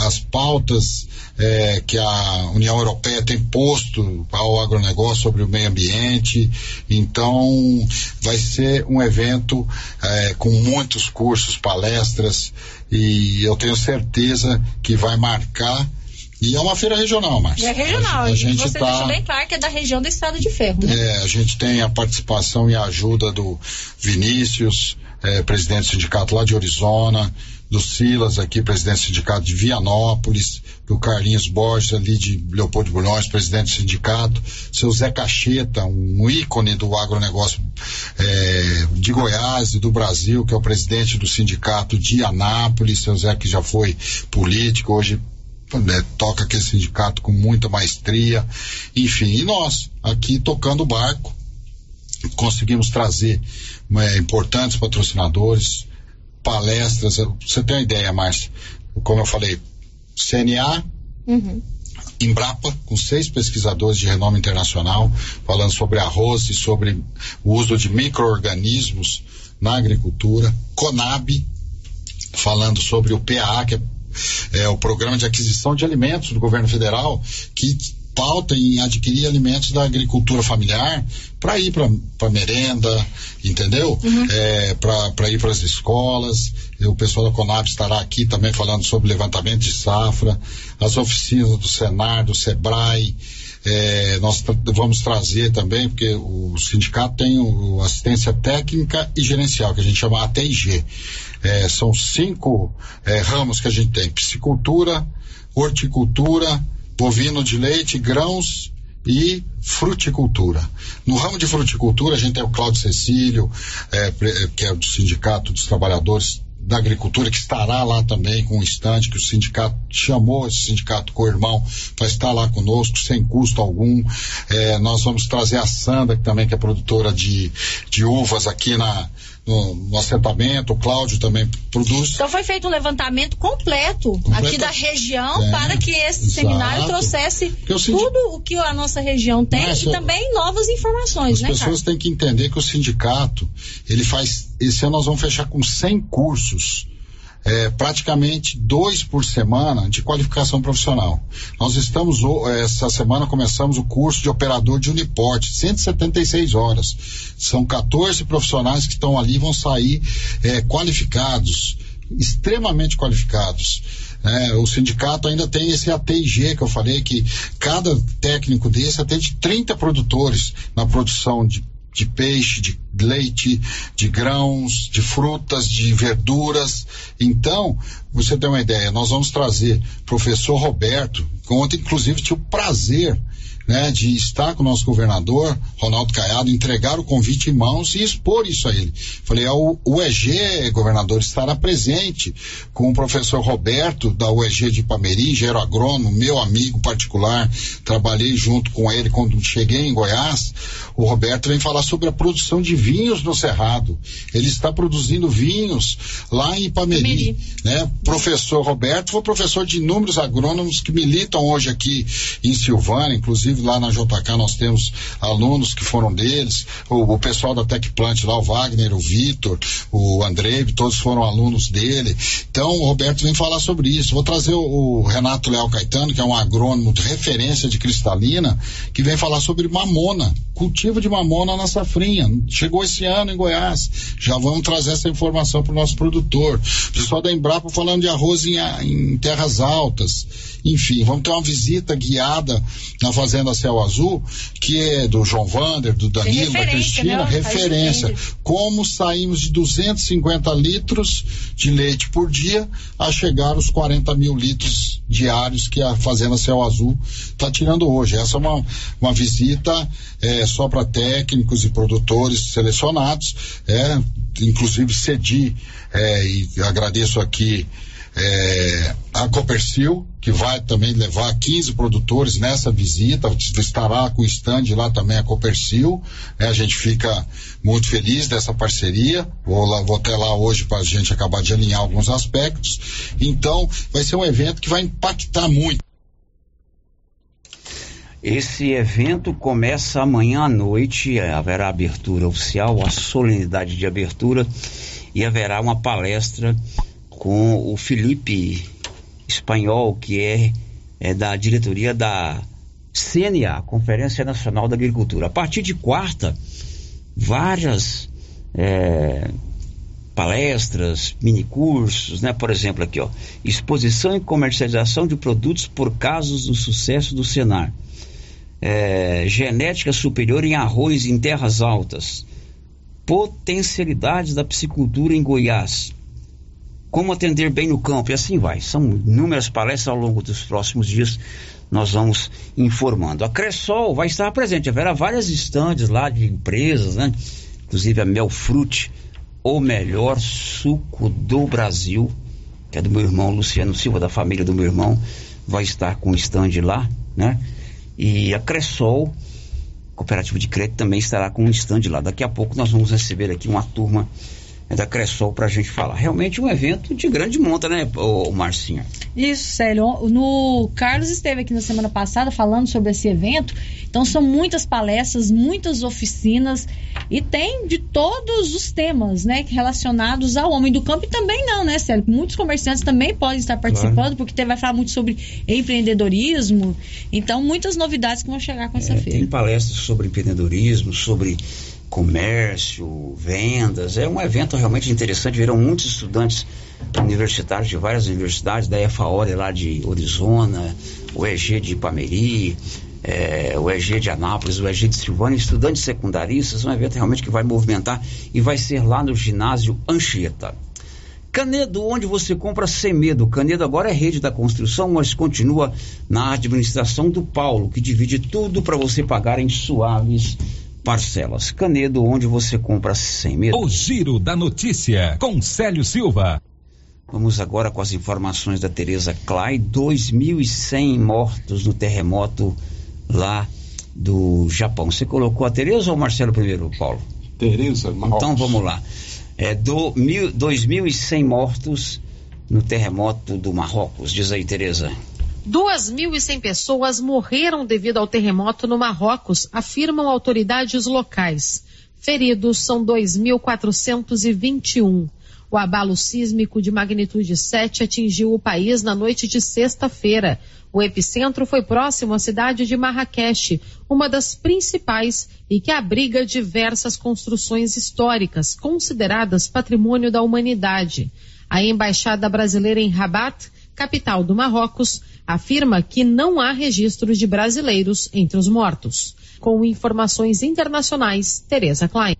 Speaker 29: as pautas eh, que a União Europeia tem posto ao agronegócio sobre o meio ambiente. Então, vai ser um evento eh, com muitos cursos, palestras, e eu tenho certeza que vai marcar. E é uma feira regional, Márcia.
Speaker 17: É regional,
Speaker 29: A, a gente
Speaker 17: você
Speaker 29: tá,
Speaker 17: deixou bem claro que é da região do Estado de Ferro, né?
Speaker 29: é, a gente tem a participação e a ajuda do Vinícius, eh, presidente do sindicato lá de Arizona, do Silas aqui, presidente do sindicato de Vianópolis, do Carlinhos Borges ali de Leopoldo de Bulhões, presidente do sindicato, seu Zé Cacheta, um ícone do agronegócio eh, de Goiás e do Brasil, que é o presidente do sindicato de Anápolis, seu Zé que já foi político, hoje né, toca aquele sindicato com muita maestria, enfim, e nós aqui tocando o barco, conseguimos trazer é, importantes patrocinadores, palestras. Você tem uma ideia, Márcia? Como eu falei, CNA,
Speaker 17: Uhum.
Speaker 29: Embrapa, com seis pesquisadores de renome internacional, falando sobre arroz e sobre o uso de micro-organismos na agricultura. Conab, falando sobre o PAA, que é, é o Programa de Aquisição de Alimentos do Governo Federal, que pauta em adquirir alimentos da agricultura familiar para ir para merenda, entendeu? É, para ir para as escolas. E O pessoal da Conab estará aqui também falando sobre levantamento de safra, as oficinas do Senar, do Sebrae. É, nós tra- vamos trazer também, porque o sindicato tem o, assistência técnica e gerencial, que a gente chama ATG. É, são cinco é, ramos que a gente tem: piscicultura, horticultura, bovino de leite, grãos e fruticultura. No ramo de fruticultura, a gente tem o Cláudio Cecílio, é, pre- que é do Sindicato dos Trabalhadores da Agricultura, que estará lá também com um estande, que o sindicato chamou esse sindicato co-irmão para estar lá conosco, sem custo algum. É, nós vamos trazer a Sandra, que também que é produtora de, de uvas aqui na, no, no assentamento, o Cláudio também produz.
Speaker 17: Então foi feito um levantamento completo aqui da região
Speaker 29: É,
Speaker 17: para que esse
Speaker 29: exato.
Speaker 17: seminário trouxesse tudo o que a nossa região tem
Speaker 29: Márcia,
Speaker 17: e também novas informações,
Speaker 29: As
Speaker 17: né,
Speaker 29: pessoas
Speaker 17: Carlos?
Speaker 29: têm que entender que o sindicato, ele faz, esse ano nós vamos fechar com 100 cursos, é, praticamente dois por semana de qualificação profissional. Nós estamos, o- essa semana começamos o curso de operador de uniporte, 176 horas. São 14 profissionais que estão ali, vão sair é, qualificados, extremamente qualificados. É, o sindicato ainda tem esse ATG que eu falei que cada técnico desse atende 30 produtores na produção de, de peixe, de leite, de grãos, de frutas, de verduras. Então, você tem uma ideia, nós vamos trazer professor Roberto, que ontem inclusive tive o prazer né, de estar com o nosso governador, Ronaldo Caiado, entregar o convite em mãos e expor isso a ele. Falei, "Ah, o, o EG, governador, estará presente com o professor Roberto, da UEG de Ipameri, engenheiro agrônomo, meu amigo particular, trabalhei junto com ele quando cheguei em Goiás. O Roberto vem falar sobre a produção de vinhos no Cerrado. Ele está produzindo vinhos lá em Ipameri. Né? Professor Roberto foi professor de inúmeros agrônomos que militam hoje aqui em Silvânia, inclusive lá na JK nós temos alunos que foram deles, o, o pessoal da Tec Plant lá, o Wagner, o Vitor, o Andrei, todos foram alunos dele. Então o Roberto vem falar sobre isso. Vou trazer o, o Renato Leal Caetano, que é um agrônomo de referência de cristalina, que vem falar sobre mamona, cultivo de mamona na safrinha. Chegou esse ano em Goiás. Já vamos trazer essa informação para o nosso produtor. O pessoal da Embrapa falando de arroz em, em terras altas. Enfim, vamos ter uma visita guiada na fazenda Céu Azul, que é do João Vander, do Danilo, da Cristina,
Speaker 17: né?
Speaker 29: referência. Como saímos de 250 litros de leite por dia a chegar aos 40 mil litros diários que a Fazenda Céu Azul está tirando hoje. Essa é uma, uma visita é, só para técnicos e produtores selecionados, é, inclusive cedi é, e agradeço aqui é, a Copercil, que vai também levar 15 produtores nessa visita, estará com o stand lá também a Copercil, né, a gente fica muito feliz dessa parceria, vou, lá, vou até lá hoje para a gente acabar de alinhar alguns aspectos, então vai ser um evento que vai impactar muito.
Speaker 7: Esse evento começa amanhã à noite, haverá abertura oficial, a solenidade de abertura e haverá uma palestra com o Felipe Espanhol, que é, é da diretoria da CNA, Conferência Nacional da Agricultura. A partir de quarta, várias é, palestras, minicursos, né? Por exemplo, aqui, ó, exposição e comercialização de produtos por casos do sucesso do Senar. É, genética superior em arroz em terras altas. Potencialidades da piscicultura em Goiás como atender bem no campo, e assim vai. São inúmeras palestras ao longo dos próximos dias, nós vamos informando. A Cressol vai estar presente, haverá várias estandes lá de empresas, né? Inclusive a Melfrute, o melhor suco do Brasil, que é do meu irmão Luciano Silva, da família do meu irmão, vai estar com o stand lá, né? E a Cressol, Cooperativa de Crédito, também estará com um stand lá. Daqui a pouco nós vamos receber aqui uma turma da Cressol para a gente falar. Realmente um evento de grande monta, né, o Marcinho?
Speaker 17: Isso, Célio. No Carlos esteve aqui na semana passada falando sobre esse evento. Então são muitas palestras, muitas oficinas e tem de todos os temas, né, relacionados ao homem do campo e também não, né, Célio? Muitos comerciantes também podem estar participando claro. porque vai falar muito sobre empreendedorismo. Então muitas novidades que vão chegar com é, essa feira.
Speaker 7: Tem palestras sobre empreendedorismo, sobre comércio, vendas. É um evento realmente interessante. Viram muitos estudantes universitários de várias universidades, da EFAORE lá de Arizona, o EG de Ipameri, é, o EG de Anápolis, o EG de Silvânia, estudantes secundaristas. Um evento realmente que vai movimentar e vai ser lá no ginásio Anchieta. Canedo, onde você compra sem medo. Canedo agora é rede da construção, mas continua na administração do Paulo, que divide tudo para você pagar em suaves parcelas. Canedo, onde você compra sem medo.
Speaker 18: O Giro da Notícia, com Célio Silva.
Speaker 7: Vamos agora com as informações da Tereza Clay. 2.100 mortos no terremoto lá do Japão. Você colocou a Tereza ou o Marcelo primeiro, Paulo?
Speaker 19: Tereza,
Speaker 7: Marcos. Então vamos lá. É, do, mil, 2.100 mortos no terremoto do Marrocos. Diz aí, Tereza.
Speaker 32: 2.100 pessoas morreram devido ao terremoto no Marrocos, afirmam autoridades locais. Feridos são 2.421. O abalo sísmico de magnitude 7 atingiu o país na noite de sexta-feira. O epicentro foi próximo à cidade de Marrakech, uma das principais e que abriga diversas construções históricas consideradas patrimônio da humanidade. A embaixada brasileira em Rabat, capital do Marrocos, afirma que não há registros de brasileiros entre os mortos. Com informações internacionais, Tereza Klein.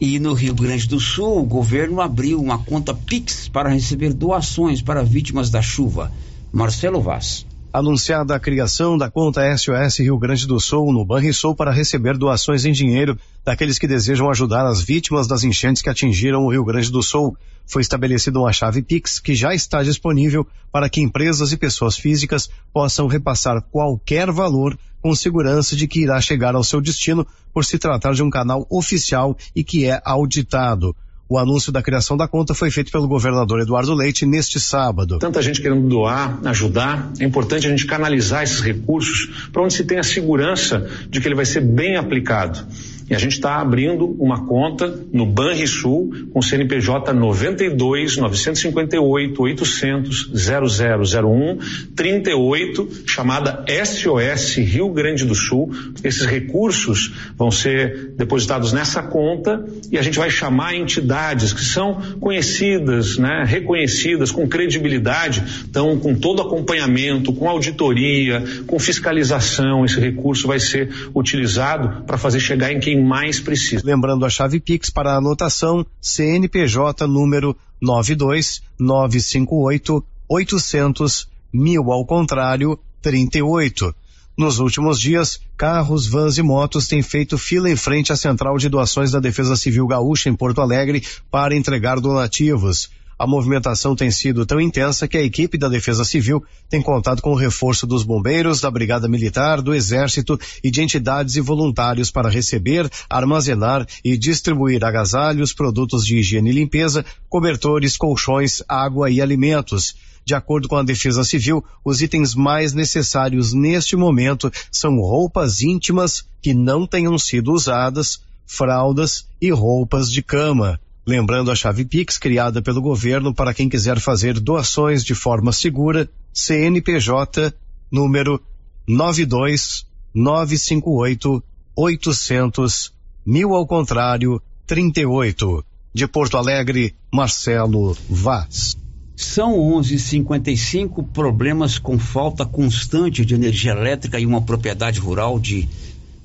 Speaker 7: E no Rio Grande do Sul, o governo abriu uma conta Pix para receber doações para vítimas da chuva. Marcelo Vaz
Speaker 23: anunciada a criação da conta SOS Rio Grande do Sul no Banrisul para receber doações em dinheiro daqueles que desejam ajudar as vítimas das enchentes que atingiram o Rio Grande do Sul. Foi estabelecida uma chave Pix que já está disponível para que empresas e pessoas físicas possam repassar qualquer valor com segurança de que irá chegar ao seu destino por se tratar de um canal oficial e que é auditado. O anúncio da criação da conta foi feito pelo governador Eduardo Leite neste sábado.
Speaker 33: Tanta gente querendo doar, ajudar, é importante a gente canalizar esses recursos para onde se tenha segurança de que ele vai ser bem aplicado. E a gente está abrindo uma conta no Banrisul com CNPJ 92 958 800 0001 38, chamada SOS Rio Grande do Sul. Esses recursos vão ser depositados nessa conta e a gente vai chamar entidades que são conhecidas, né, reconhecidas, com credibilidade, então com todo acompanhamento, com auditoria, com fiscalização, esse recurso vai ser utilizado para fazer chegar em quem mais precisa.
Speaker 23: Lembrando a chave Pix para a anotação CNPJ número 92958 800 mil ao contrário 38. Nos últimos dias, carros, vans e motos têm feito fila em frente à central de doações da Defesa Civil Gaúcha em Porto Alegre para entregar donativos. A movimentação tem sido tão intensa que a equipe da Defesa Civil tem contado com o reforço dos bombeiros, da Brigada Militar, do Exército e de entidades e voluntários para receber, armazenar e distribuir agasalhos, produtos de higiene e limpeza, cobertores, colchões, água e alimentos. De acordo com a Defesa Civil, os itens mais necessários neste momento são roupas íntimas que não tenham sido usadas, fraldas e roupas de cama. Lembrando a chave Pix criada pelo governo para quem quiser fazer doações de forma segura, CNPJ número 92 958 800 mil ao contrário 38. De Porto Alegre, Marcelo Vaz.
Speaker 7: São 11:55 problemas com falta constante de energia elétrica em uma propriedade rural de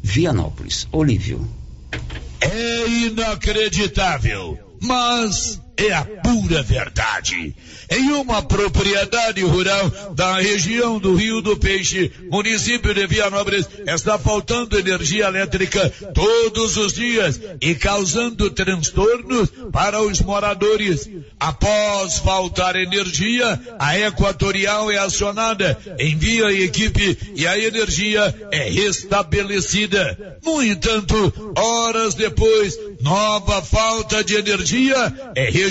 Speaker 7: Vianópolis. Olívio.
Speaker 1: É inacreditável, mas é a pura verdade. Em uma propriedade rural da região do Rio do Peixe, município de Vianópolis, está faltando energia elétrica todos os dias e causando transtornos para os moradores. Após faltar energia, a Equatorial é acionada, envia a equipe e a energia é restabelecida. No entanto, horas depois, nova falta de energia é registrada.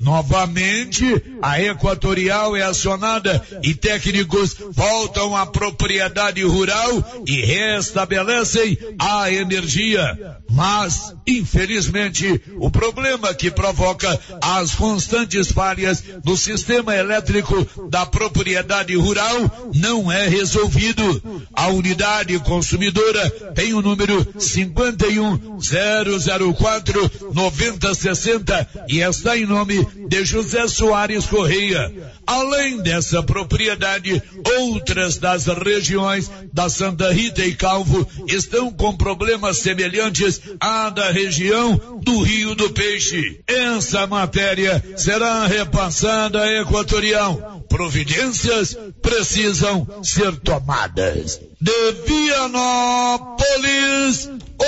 Speaker 1: Novamente, a Equatorial é acionada e técnicos voltam à propriedade rural e restabelecem a energia. Mas, infelizmente, o problema que provoca as constantes falhas no sistema elétrico da propriedade rural não é resolvido. A unidade consumidora tem o número 51004 9060 e está em nome de José Soares Correia. Além dessa propriedade, outras das regiões da Santa Rita e Calvo estão com problemas semelhantes à da região do Rio do Peixe. Essa matéria será repassada à Equatorial. Providências precisam ser tomadas. De Vianópolis,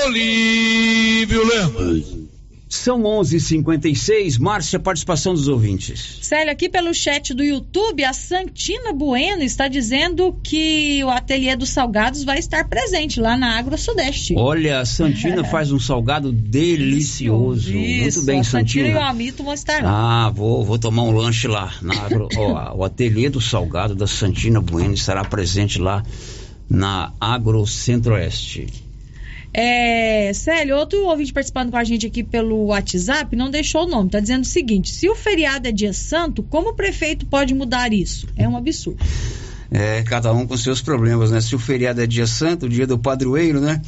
Speaker 1: Olívio Lemos.
Speaker 7: São 11:56. Márcia, participação dos ouvintes.
Speaker 17: Célio, aqui pelo chat do YouTube, a Santina Bueno está dizendo que o ateliê dos salgados vai estar presente lá na Agro Sudeste.
Speaker 7: Olha, a Santina [LAUGHS] faz um salgado delicioso.
Speaker 17: Isso,
Speaker 7: Muito bem,
Speaker 17: a Santina
Speaker 7: Santina.
Speaker 17: e o Amito vão estar lá.
Speaker 7: Ah, vou, vou tomar um lanche lá. Na agro, [LAUGHS] ó, o ateliê do salgado da Santina Bueno estará presente lá na Agro Centro-Oeste.
Speaker 17: É, Célio, outro ouvinte participando com a gente aqui pelo WhatsApp não deixou o nome. Tá dizendo o seguinte: se o feriado é dia santo, como o prefeito pode mudar isso? É um absurdo.
Speaker 7: É, cada um com seus problemas, né? Se o feriado é dia santo, o dia do padroeiro, né?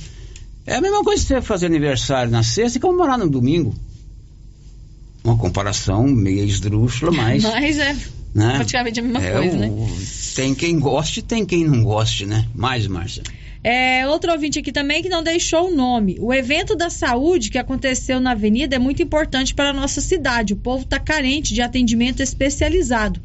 Speaker 7: É a mesma coisa que você fazer aniversário na sexta e comemorar no domingo. Uma comparação meio esdrúxula, mas. [LAUGHS]
Speaker 17: Mas é
Speaker 7: né?
Speaker 17: praticamente a mesma
Speaker 7: É,
Speaker 17: coisa,
Speaker 7: o-
Speaker 17: né?
Speaker 7: Tem quem goste tem quem não goste, né? Mais, Márcia.
Speaker 17: É, outro ouvinte aqui também que não deixou o nome. O evento da saúde que aconteceu na avenida é muito importante para a nossa cidade. O povo está carente de atendimento especializado.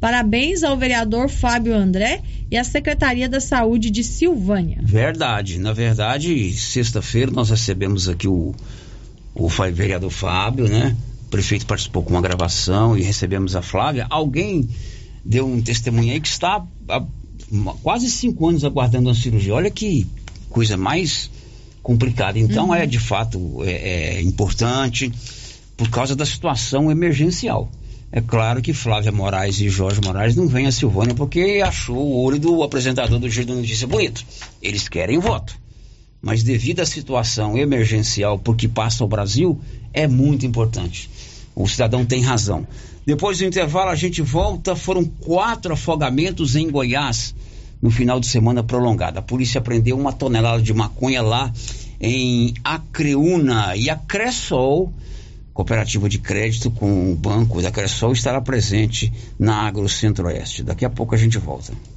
Speaker 17: Parabéns ao vereador Fábio André e à Secretaria da Saúde de Silvânia.
Speaker 7: Verdade. Na verdade, sexta-feira nós recebemos aqui o, o vereador Fábio, né? O prefeito participou com uma gravação e recebemos a Flávia. Alguém deu um testemunho aí que está quase cinco anos aguardando uma cirurgia. Olha que coisa mais complicada. Então
Speaker 34: Uhum.
Speaker 7: é de fato é, é importante por causa da situação emergencial. É claro que Flávia Moraes e Jorge Moraes não vêm a Silvânia porque achou o olho do apresentador do Giro da Notícia bonito. Eles querem voto. mas devido à situação emergencial por que passa o Brasil, é muito importante. O cidadão tem razão. Depois do intervalo, a gente volta. Foram quatro afogamentos em Goiás no final de semana prolongada. A polícia prendeu uma tonelada de maconha lá em Acreúna e a Cressol, cooperativa de crédito com o banco da Cressol, estará presente na Agro Centro-Oeste. Daqui a pouco a gente volta.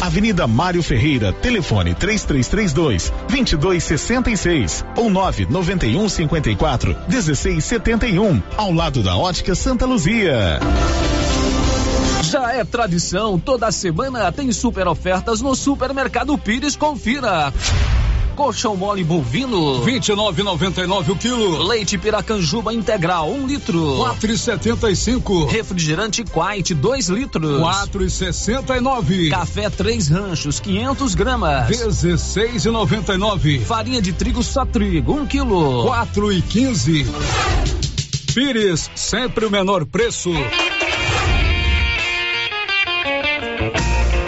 Speaker 35: Avenida Mário Ferreira, telefone 3332 2266 ou 991 54 1671, ao lado da Ótica Santa Luzia.
Speaker 28: Já é tradição, toda semana tem super ofertas no Supermercado Pires, confira. Colchão mole bovino.
Speaker 9: 29,99 o quilo.
Speaker 28: Leite Piracanjuba integral, 1 um litro.
Speaker 9: 4,75.
Speaker 28: Refrigerante Quite, 2 litros.
Speaker 9: 4,69.
Speaker 28: Café Três Ranchos, 500 gramas.
Speaker 9: 16,99.
Speaker 28: Farinha de trigo Satrigo, 1 um quilo.
Speaker 9: 4,15. Pires, sempre o menor preço.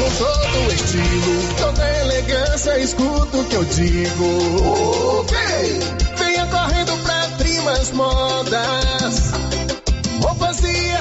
Speaker 36: com todo estilo, toda elegância, escuta o que eu digo. Venha correndo pra Primas Modas.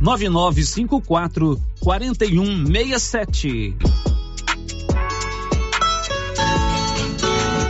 Speaker 28: 9954 4167.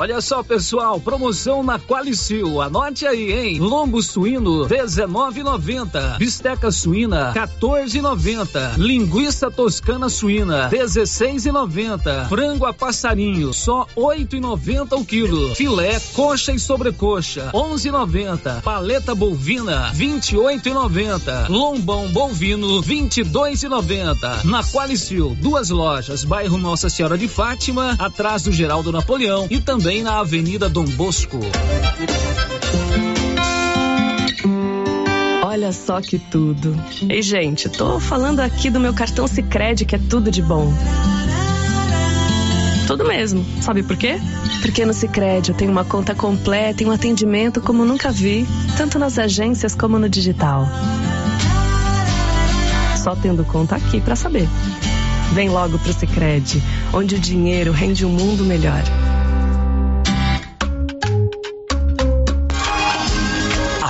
Speaker 28: Olha só, pessoal, promoção na Qualicil. Anote aí, hein? Lombo suíno 19,90. Bisteca suína 14,90. Linguiça toscana suína 16,90. Frango a passarinho só 8,90 o quilo. Filé, coxa e sobrecoxa 11,90. Paleta bovina 28,90. Lombão bovino 22,90. Na Qualicil, duas lojas, bairro Nossa Senhora de Fátima, atrás do Geraldo Napoleão e também também na Avenida Dom Bosco.
Speaker 37: Olha só que tudo. Ei, gente, tô falando aqui do meu cartão Sicredi que é tudo de bom. Tudo mesmo. Sabe por quê? Porque no Sicredi eu tenho uma conta completa e um atendimento como nunca vi, tanto nas agências como no digital. Só tendo conta aqui para saber. Vem logo pro Sicredi, onde o dinheiro rende um mundo melhor.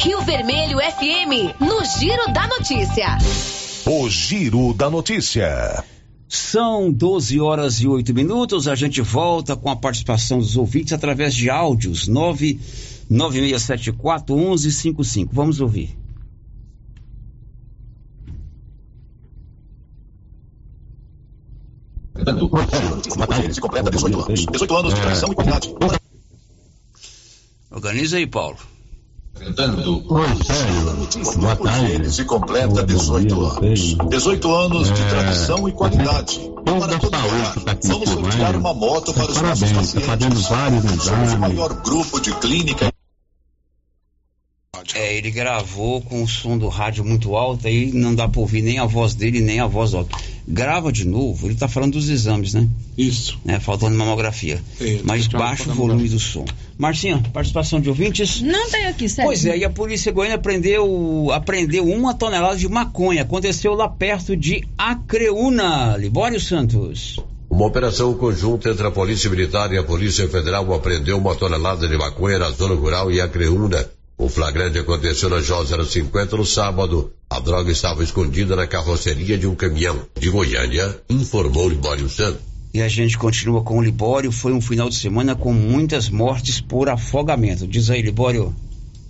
Speaker 31: Rio Vermelho FM, no Giro da Notícia.
Speaker 6: O Giro da Notícia.
Speaker 7: São 12 horas e 8 minutos. A gente volta com a participação dos ouvintes através de áudios 99674 1155. Vamos ouvir.
Speaker 6: Se completa 18 anos. 18 anos de tradição e qualidade.
Speaker 7: Organiza aí, Paulo.
Speaker 6: Apresentando Boa tarde. Se completa 18 anos. 18 anos de tradição e qualidade. Para comemorar, vamos sortear uma moto para os nossos pacientes.
Speaker 38: fazendo vários
Speaker 6: Somos o
Speaker 38: exames.
Speaker 6: maior grupo de clínica
Speaker 7: É, ele gravou com o som do rádio muito alto, aí não dá pra ouvir nem a voz dele, nem a voz do outro. Grava de novo, ele tá falando dos exames, né?
Speaker 19: Isso.
Speaker 7: É, faltando mamografia.
Speaker 19: É,
Speaker 7: Mas baixa o volume do som. Marcinha, participação de ouvintes?
Speaker 17: Não tem aqui, sério.
Speaker 7: Pois é, e a polícia goiana prendeu, apreendeu uma tonelada de maconha. Aconteceu lá perto de Acreúna. Libório Santos.
Speaker 39: Uma operação conjunta entre a Polícia Militar e a Polícia Federal apreendeu uma tonelada de maconha na zona rural em Acreúna. O flagrante aconteceu na J 050 no sábado. A droga estava escondida na carroceria de um caminhão. De Goiânia, informou Libório Santos.
Speaker 7: E a gente continua com o Libório. Foi um final de semana com muitas mortes por afogamento. Diz aí, Libório.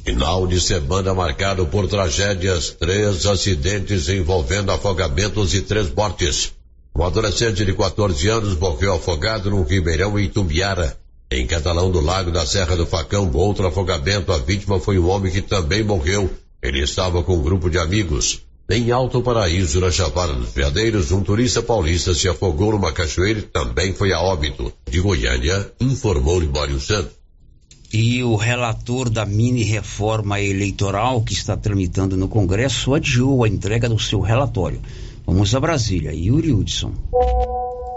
Speaker 39: Final de semana marcado por tragédias, três acidentes envolvendo afogamentos e três mortes. Um adolescente de 14 anos morreu afogado num ribeirão em Tumbiara. Em Catalão do Lago da Serra do Facão, outro afogamento, a vítima foi um homem que também morreu. Ele estava com um grupo de amigos. Em Alto Paraíso, na Chapada dos Veadeiros, um turista paulista se afogou numa cachoeira e também foi a óbito. De Goiânia, informou Libório Santos.
Speaker 7: E o relator da mini reforma eleitoral que está tramitando no Congresso adiou a entrega do seu relatório. Vamos a Brasília. Yuri Hudson.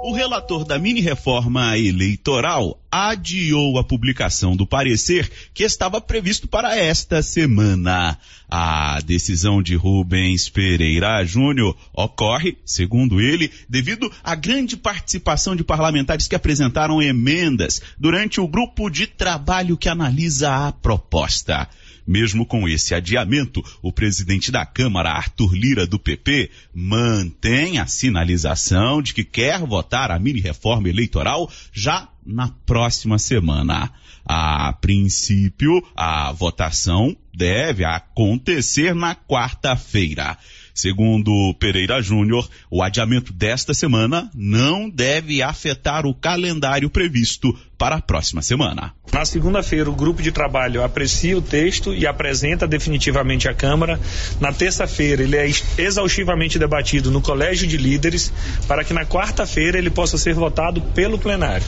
Speaker 40: O relator da mini-reforma eleitoral adiou a publicação do parecer que estava previsto para esta semana. A decisão de Rubens Pereira Júnior ocorre, segundo ele, devido à grande participação de parlamentares que apresentaram emendas durante o grupo de trabalho que analisa a proposta. Mesmo com esse adiamento, o presidente da Câmara, Arthur Lira, do PP, mantém a sinalização de que quer votar a mini-reforma eleitoral já na próxima semana. A princípio, a votação deve acontecer na quarta-feira. Segundo Pereira Júnior, o adiamento desta semana não deve afetar o calendário previsto para a próxima semana.
Speaker 38: Na segunda-feira, o grupo de trabalho aprecia o texto e apresenta definitivamente à Câmara. Na terça-feira, ele é exaustivamente debatido no Colégio de Líderes, para que na quarta-feira ele possa ser votado pelo plenário.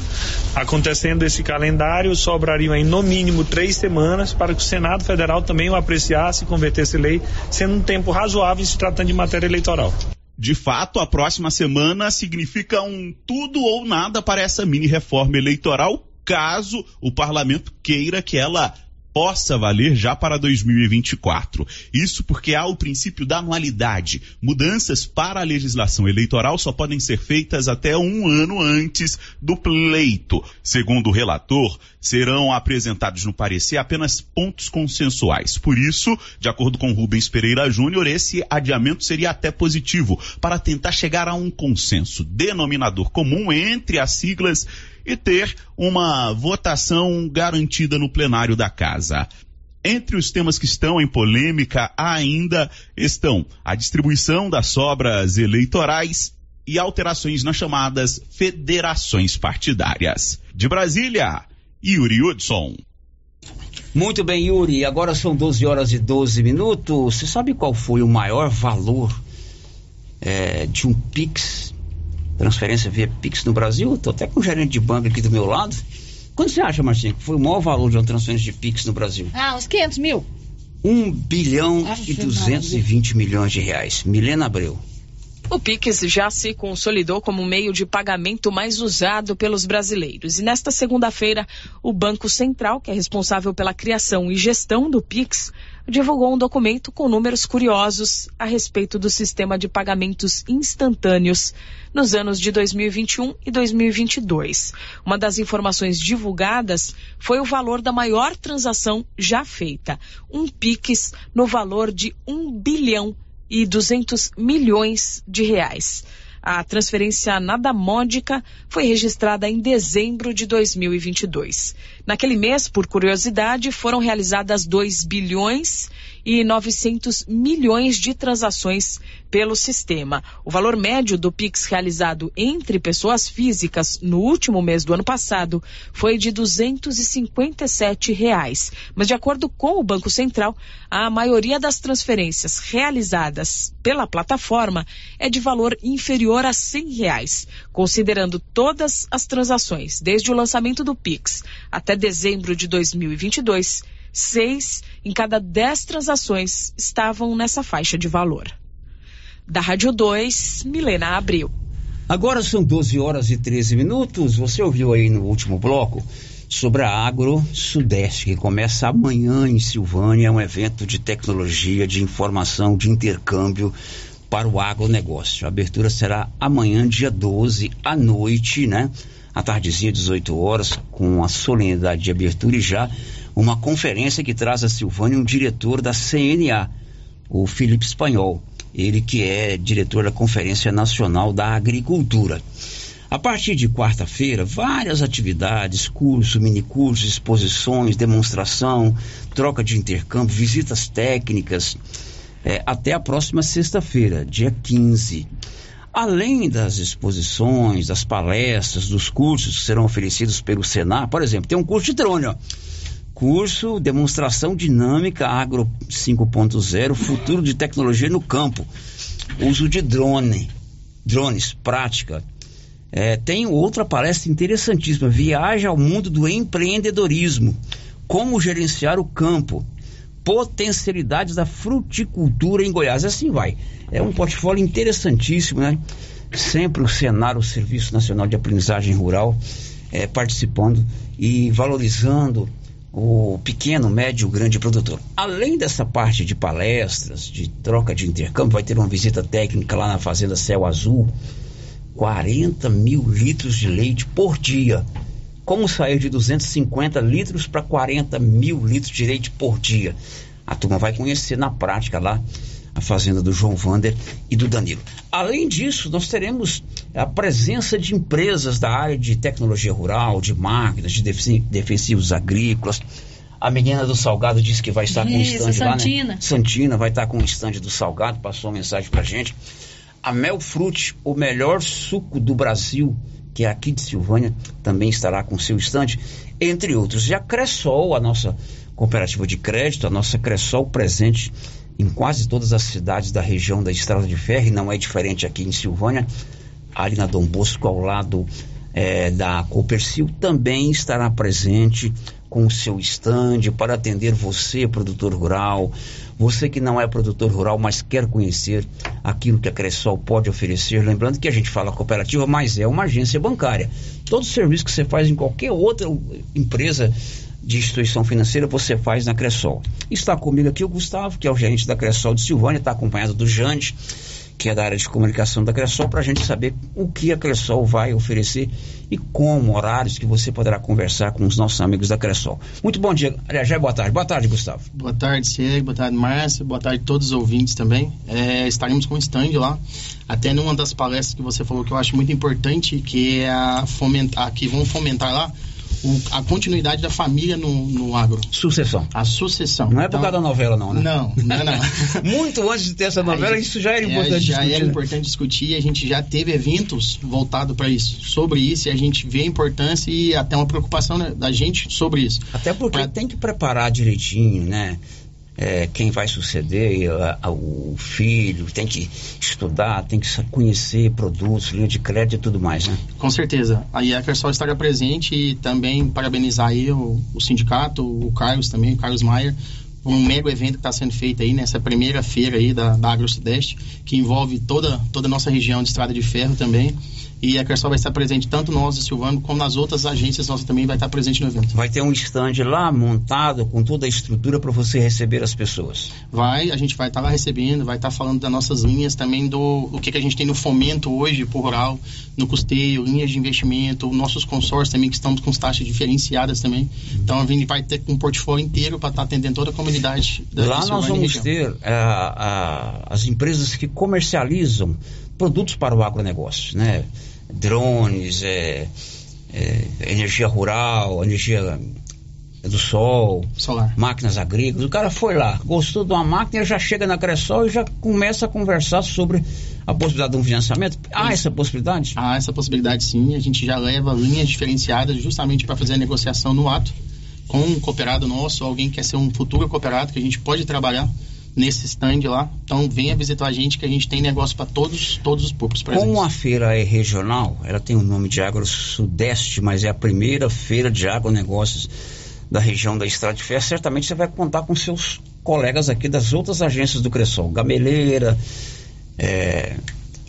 Speaker 38: Acontecendo esse calendário, sobrariam aí no mínimo três semanas para que o Senado Federal também o apreciasse e convertesse lei, sendo um tempo razoável se tratando de matéria eleitoral.
Speaker 40: De fato, a próxima semana significa um tudo ou nada para essa mini reforma eleitoral, caso o parlamento queira que ela possa valer já para 2024. Isso porque há o princípio da anualidade. Mudanças para a legislação eleitoral só podem ser feitas até um ano antes do pleito. Segundo o relator, serão apresentados no parecer apenas pontos consensuais. Por isso, de acordo com Rubens Pereira Júnior, esse adiamento seria até positivo para tentar chegar a um consenso denominador comum entre as siglas e ter uma votação garantida no plenário da casa. Entre os temas que estão em polêmica ainda estão a distribuição das sobras eleitorais e alterações nas chamadas federações partidárias. De Brasília, Yuri Hudson.
Speaker 7: Muito bem, Yuri. Agora são 12 horas e 12 minutos. Você sabe qual foi o maior valor é, de um Pix transferência via Pix no Brasil. Estou até com o gerente de banco aqui do meu lado. Quanto você acha, Marcinho, que foi o maior valor de uma transferência de Pix no Brasil?
Speaker 17: Ah, uns 500 mil.
Speaker 7: 1 bilhão
Speaker 17: Ave
Speaker 7: e 220 milhões de reais. Milena Abreu.
Speaker 41: O Pix já se consolidou como meio de pagamento mais usado pelos brasileiros. E nesta segunda-feira, o Banco Central, que é responsável pela criação e gestão do Pix, divulgou um documento com números curiosos a respeito do sistema de pagamentos instantâneos nos anos de 2021 e 2022. Uma das informações divulgadas foi o valor da maior transação já feita, um Pix no valor de 1 bilhão e 200 milhões de reais. A transferência nada módica foi registrada em dezembro de 2022. Naquele mês, por curiosidade, foram realizadas 2 bilhões e 900 milhões de transações pelo sistema. O valor médio do Pix realizado entre pessoas físicas no último mês do ano passado foi de 257 reais. Mas de acordo com o Banco Central, a maioria das transferências realizadas pela plataforma é de valor inferior a 100 reais, considerando todas as transações desde o lançamento do Pix até dezembro de 2022 Seis em cada dez transações estavam nessa faixa de valor. Da Rádio 2, Milena Abril.
Speaker 7: Agora são 12 horas e 13 minutos. Você ouviu aí no último bloco sobre a Agro Sudeste, que começa amanhã em Silvânia, um evento de tecnologia, de informação, de intercâmbio para o agronegócio. A abertura será amanhã, dia 12, à noite, né? À tardezinha, 18 horas, com a solenidade de abertura e já uma conferência que traz a Silvânia um diretor da CNA, o Felipe Espanhol, ele que é diretor da Conferência Nacional da Agricultura. A partir de quarta-feira, várias atividades, curso, minicursos, exposições, demonstração, troca de intercâmbio, visitas técnicas, é, até a próxima sexta-feira, dia 15. Além das exposições, das palestras, dos cursos que serão oferecidos pelo Senar, por exemplo, tem um curso de drone, ó. Curso Demonstração Dinâmica Agro 5.0, Futuro de Tecnologia no Campo. Uso de drone, drones, prática. É, tem outra palestra interessantíssima, Viagem ao Mundo do Empreendedorismo. Como gerenciar o campo. Potencialidades da fruticultura em Goiás. Assim vai. É um portfólio interessantíssimo, né? Sempre o Senar, o Serviço Nacional de Aprendizagem Rural, é, participando e valorizando o pequeno, médio, grande produtor. Além dessa parte de palestras, de troca de intercâmbio, vai ter uma visita técnica lá na Fazenda Céu Azul. 40 mil litros de leite por dia. Como sair de 250 litros para 40 mil litros de leite por dia? A turma vai conhecer na prática lá a fazenda do João Vander e do Danilo. Além disso, nós teremos a presença de empresas da área de tecnologia rural, de máquinas, de defensivos agrícolas. A menina do Salgado disse que vai estar com um stand lá, né? Santina vai estar com um stand do Salgado, passou uma mensagem pra gente. A Melfrute, o melhor suco do Brasil, que é aqui de Silvânia, também estará com seu estande, entre outros. E a Cressol, a nossa cooperativa de crédito, a nossa Cressol presente em quase todas as cidades da região da Estrada de Ferro, e não é diferente aqui em Silvânia, ali na Dom Bosco, ao lado é, da Copercil, também estará presente com o seu estande para atender você, produtor rural, você que não é produtor rural, mas quer conhecer aquilo que a Cressol pode oferecer. Lembrando que a gente fala cooperativa, mas é uma agência bancária. Todo serviço que você faz em qualquer outra empresa de instituição financeira você faz na Cressol. Está comigo aqui o Gustavo, que é o gerente da Cressol de Silvânia, está acompanhado do Jante, que é da área de comunicação da Cressol, para a gente saber o que a Cressol vai oferecer e como, horários que você poderá conversar com os nossos amigos da Cressol. Muito bom dia, aliás, já é boa tarde. Boa tarde, Gustavo.
Speaker 42: Boa tarde, Cieg, boa tarde, Márcia, boa tarde a todos os ouvintes também. É, estaremos com um stand lá, até numa das palestras que você falou que eu acho muito importante, que é a fomentar, que vão fomentar lá o, a continuidade da família no, no agro.
Speaker 7: Sucessão.
Speaker 42: A sucessão.
Speaker 7: Não é por então, causa da novela, não, né?
Speaker 42: Não, não, não. [LAUGHS]
Speaker 7: Muito antes de ter essa novela, isso já era importante
Speaker 42: é, já
Speaker 7: discutir.
Speaker 42: Já era importante discutir, a gente já teve eventos voltados para isso, sobre isso, e a gente vê a importância e até uma preocupação né, da gente sobre isso.
Speaker 7: Até porque pra... tem que preparar direitinho, né? É, quem vai suceder, a, a, o filho, tem que estudar, tem que conhecer produtos, linha de crédito e tudo mais, né?
Speaker 42: Com certeza. A Kersol estará presente e também parabenizar aí o, o sindicato, o Carlos também, o Carlos Maier, um mega evento que está sendo feito aí nessa primeira feira aí da, da Agro Sudeste, que envolve toda, toda a nossa região de estrada de ferro também. E a Kersol vai estar presente tanto nós de Silvano como nas outras agências nossas também vai estar presente no evento.
Speaker 7: Vai ter um stand lá montado com toda a estrutura para você receber as pessoas.
Speaker 42: Vai, a gente vai estar lá recebendo, vai estar falando das nossas linhas também do o que, que a gente tem no fomento hoje por rural, no custeio, linhas de investimento, nossos consórcios também que estamos com taxas diferenciadas também. Então a gente vai ter um portfólio inteiro para estar atendendo toda a comunidade
Speaker 7: da Lá nós vamos ter é, a, as empresas que comercializam produtos para o agronegócio, né? Drones, é, é, energia rural, energia do sol,
Speaker 42: Solar.
Speaker 7: máquinas agrícolas. O cara foi lá, gostou de uma máquina, já chega na Cressol e já começa a conversar sobre a possibilidade de um financiamento. Há essa possibilidade?
Speaker 42: Há essa possibilidade sim. A gente já leva linhas diferenciadas justamente para fazer a negociação no ato com um cooperado nosso, alguém que quer ser um futuro cooperado que a gente pode trabalhar nesse stand lá. Então venha visitar a gente que a gente tem negócio para todos, todos os públicos
Speaker 7: presentes. Como a feira é regional, ela tem o nome de Agro Sudeste, mas é a primeira feira de agronegócios da região da Estrada de Ferro, certamente você vai contar com seus colegas aqui das outras agências do Cressol, Gameleira, é,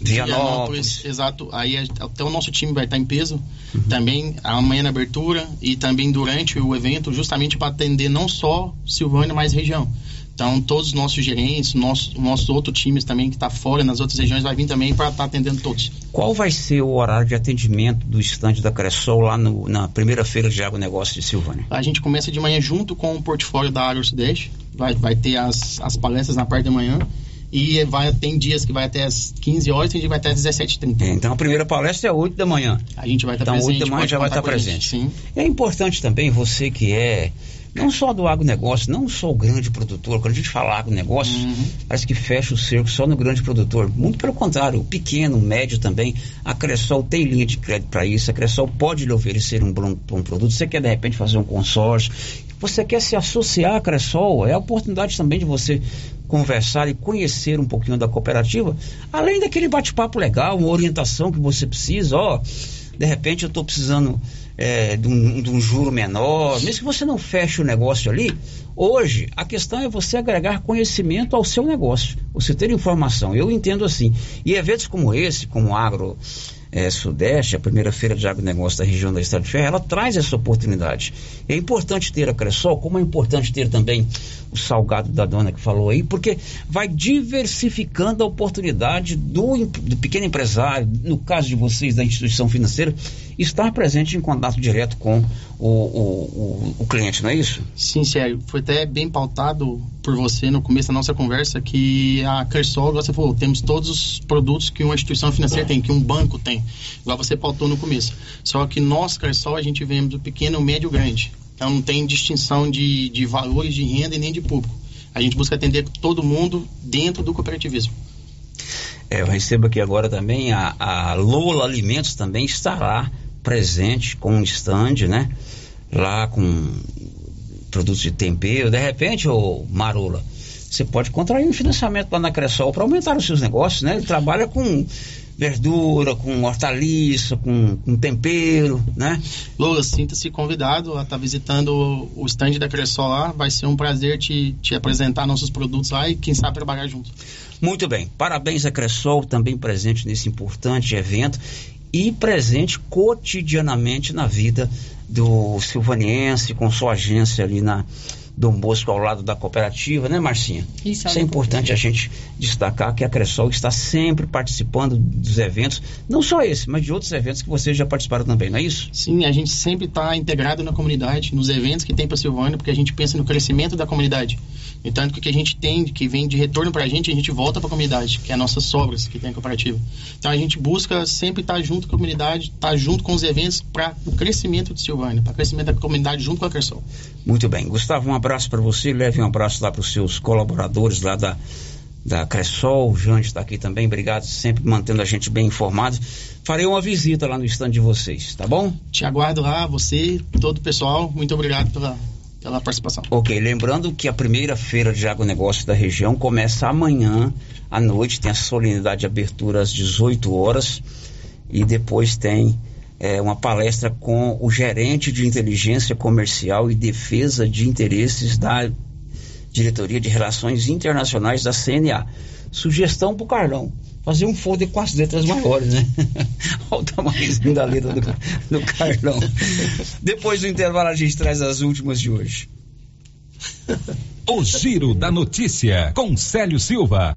Speaker 7: Vianópolis.
Speaker 42: Exato. Aí até o nosso time vai estar em peso uhum. também amanhã na abertura e também durante o evento, justamente para atender não só Silvânia, mas região. Então, todos os nossos gerentes, nosso, nossos outros times também que está fora nas outras regiões vai vir também para estar tá atendendo todos.
Speaker 7: Qual vai ser o horário de atendimento do estande da Cressol lá no, na primeira feira de agronegócio de Silvânia?
Speaker 42: A gente começa de manhã junto com o portfólio da Agro Sudeste, vai, vai ter as, as palestras na parte da manhã e vai, tem dias que vai até as 15 horas, tem dia que vai até as 17h30.
Speaker 7: É, então a primeira palestra é 8 da manhã.
Speaker 42: A gente vai estar
Speaker 7: então,
Speaker 42: presente.
Speaker 7: Então 8 da manhã já vai estar presente. Sim. É importante também você que é não só do agronegócio, não só o grande produtor. Quando a gente fala agronegócio, uhum. parece que fecha o cerco só no grande produtor. Muito pelo contrário, o pequeno, o médio também. A Cressol tem linha de crédito para isso. A Cressol pode lhe oferecer um bom, bom produto. Você quer, de repente, fazer um consórcio, você quer se associar à Cressol, é a oportunidade também de você conversar e conhecer um pouquinho da cooperativa, além daquele bate-papo legal, uma orientação que você precisa, ó, de repente eu estou precisando é, de, um, de um juro menor, mesmo que você não feche o negócio ali, hoje a questão é você agregar conhecimento ao seu negócio, você ter informação. Eu entendo assim. E eventos como esse, como o Agro é, Sudeste, a primeira feira de agronegócio da região da Estrada de Ferro, ela traz essa oportunidade. É importante ter a Cressol, como é importante ter também o salgado da dona que falou aí, porque vai diversificando a oportunidade do, do pequeno empresário, no caso de vocês, da instituição financeira, estar presente em contato direto com o, o, o, cliente, não é isso?
Speaker 42: Sim, sério. Foi até bem pautado por você no começo da nossa conversa que a Kersol, você falou, temos todos os produtos que uma instituição financeira tem, que um banco tem, igual você pautou no começo. Só que nós, Kersol, a gente vemos do pequeno, médio grande. Então não tem distinção de, de valores de renda e nem de público. A gente busca atender todo mundo dentro do cooperativismo.
Speaker 7: É, eu recebo aqui agora também a, a Lola Alimentos também estará presente com um stand, né? Lá com produtos de tempero. De repente, ô Marula, você pode contrair um financiamento lá na Cressol para aumentar os seus negócios, né? Ele trabalha com verdura, com hortaliça, com, com tempero, né?
Speaker 42: Lula, sinta-se convidado a estar tá visitando o stand da Cressol lá. Vai ser um prazer te, te apresentar nossos produtos lá e quem sabe trabalhar junto.
Speaker 7: Muito bem. Parabéns a Cressol, também presente nesse importante evento e presente cotidianamente na vida do silvaniense, com sua agência ali na Dom Bosco ao lado da cooperativa, né, Marcinha? Isso, Isso é importante a gente destacar que a Cressol está sempre participando dos eventos, não só esse, mas de outros eventos que vocês já participaram também, não é isso?
Speaker 42: Sim, a gente sempre está integrado na comunidade, nos eventos que tem para Silvânia, porque a gente pensa no crescimento da comunidade. E tanto que o que a gente tem, que vem de retorno para a gente, a gente volta para a comunidade, que é a nossas sobras que tem a cooperativa. Então a gente busca sempre estar tá junto com a comunidade, estar tá junto com os eventos para o crescimento de Silvânia, para o crescimento da comunidade junto com a Cressol.
Speaker 7: Muito bem. Gustavo, um abraço para você, leve um abraço lá para os seus colaboradores lá da, da Cressol, o Jante está aqui também, obrigado, sempre mantendo a gente bem informado. Farei uma visita lá no stand de vocês, tá bom?
Speaker 42: Te aguardo lá, você, todo o pessoal, muito obrigado pela, pela participação.
Speaker 7: Ok, lembrando que a primeira feira de agronegócio da região começa amanhã à noite, tem a solenidade de abertura às 18 horas e depois tem é, uma palestra com o gerente de inteligência comercial e defesa de interesses da Diretoria de Relações Internacionais da CNA. Sugestão para o Carlão fazer um folder com as letras maiores, né? Olha o tamanho da letra do, do Carlão. Depois do intervalo, a gente traz as últimas de hoje.
Speaker 43: O Giro da Notícia, com Célio Silva.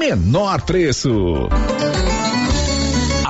Speaker 43: menor preço.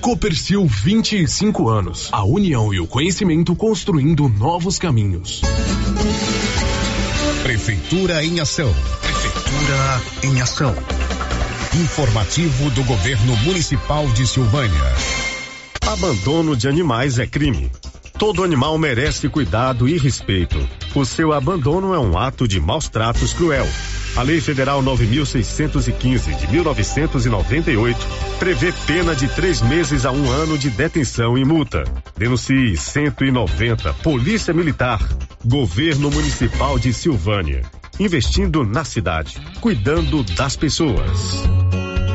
Speaker 11: Copercil 25 anos. A união e o conhecimento construindo novos caminhos.
Speaker 44: Prefeitura em ação. Prefeitura em ação. Informativo do Governo Municipal de Silvânia.
Speaker 45: Abandono de animais é crime. Todo animal merece cuidado e respeito. O seu abandono é um ato de maus tratos cruel. A Lei Federal 9615 de 1998 prevê pena de três meses a um ano de detenção e multa. Denuncie 190 Polícia Militar, Governo Municipal de Silvânia. Investindo na cidade, cuidando das pessoas.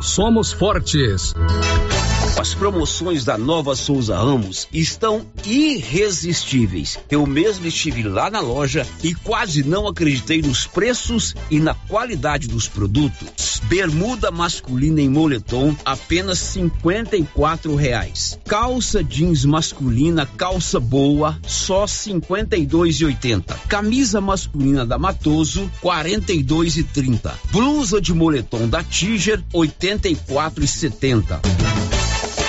Speaker 9: somos fortes.
Speaker 7: As promoções da Nova Souza Ramos estão irresistíveis. Eu mesmo estive lá na loja e quase não acreditei nos preços e na qualidade dos produtos. Bermuda masculina em moletom apenas cinquenta e reais. Calça jeans masculina calça boa só cinquenta e. Camisa masculina da Matoso quarenta e. Blusa de moletom da Tiger oitenta e.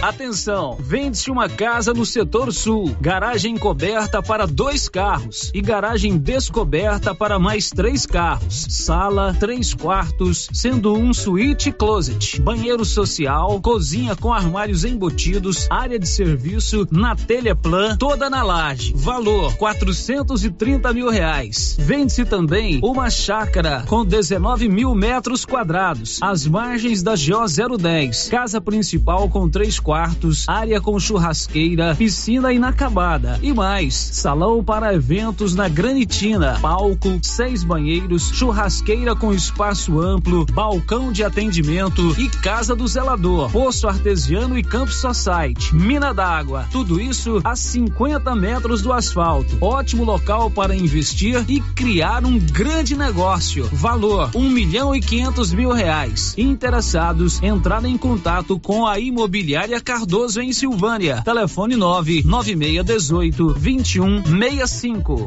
Speaker 28: Atenção! Vende-se uma casa no setor sul, garagem coberta para dois carros e garagem descoberta para mais três carros. Sala, três quartos, sendo um suíte closet, banheiro social, cozinha com armários embutidos, área de serviço na telha plan, toda na laje. Valor: 430 mil reais. Vende-se também uma chácara com 19 mil metros quadrados, às margens da GO 010. Casa principal com três quartos, área com churrasqueira, piscina inacabada e mais, salão para eventos na Granitina, palco, seis banheiros, churrasqueira com espaço amplo, balcão de atendimento e casa do zelador, poço artesiano e campo society, mina d'água, tudo isso a 50 metros do asfalto. Ótimo local para investir e criar um grande negócio. Valor um milhão e quinhentos mil reais. Interessados entrar em contato com a imobiliária Cardoso em Silvânia. Telefone 99618 2165.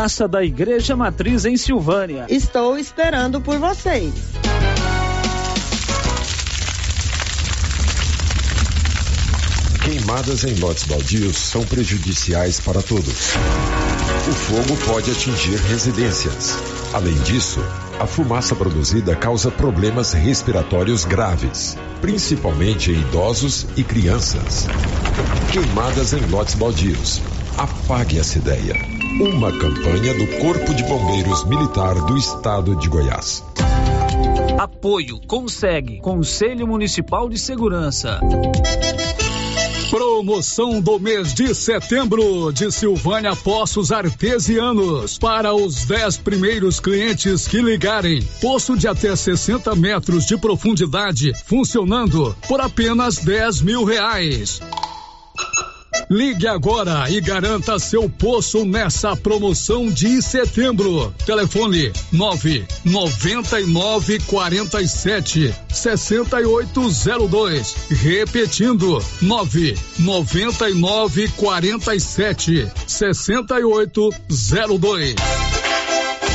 Speaker 28: Praça da Igreja Matriz em Silvânia.
Speaker 46: Estou esperando por vocês.
Speaker 47: Queimadas em lotes baldios são prejudiciais para todos. O fogo pode atingir residências. Além disso, a fumaça produzida causa problemas respiratórios graves, principalmente em idosos e crianças. Queimadas em lotes baldios. Apague essa ideia. Uma campanha do Corpo de Bombeiros Militar do Estado de Goiás.
Speaker 28: Apoio consegue Conselho Municipal de Segurança.
Speaker 9: Promoção do mês de setembro de Silvânia Poços Artesianos. Para os 10 primeiros clientes que ligarem, poço de até 60 metros de profundidade, funcionando por apenas 10 mil reais. Ligue agora e garanta seu poço nessa promoção de setembro. Telefone 9 99 47 6802. Repetindo 9 99 47 6802.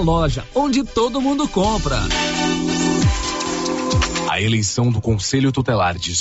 Speaker 28: loja onde todo mundo compra.
Speaker 11: A eleição do Conselho Tutelar de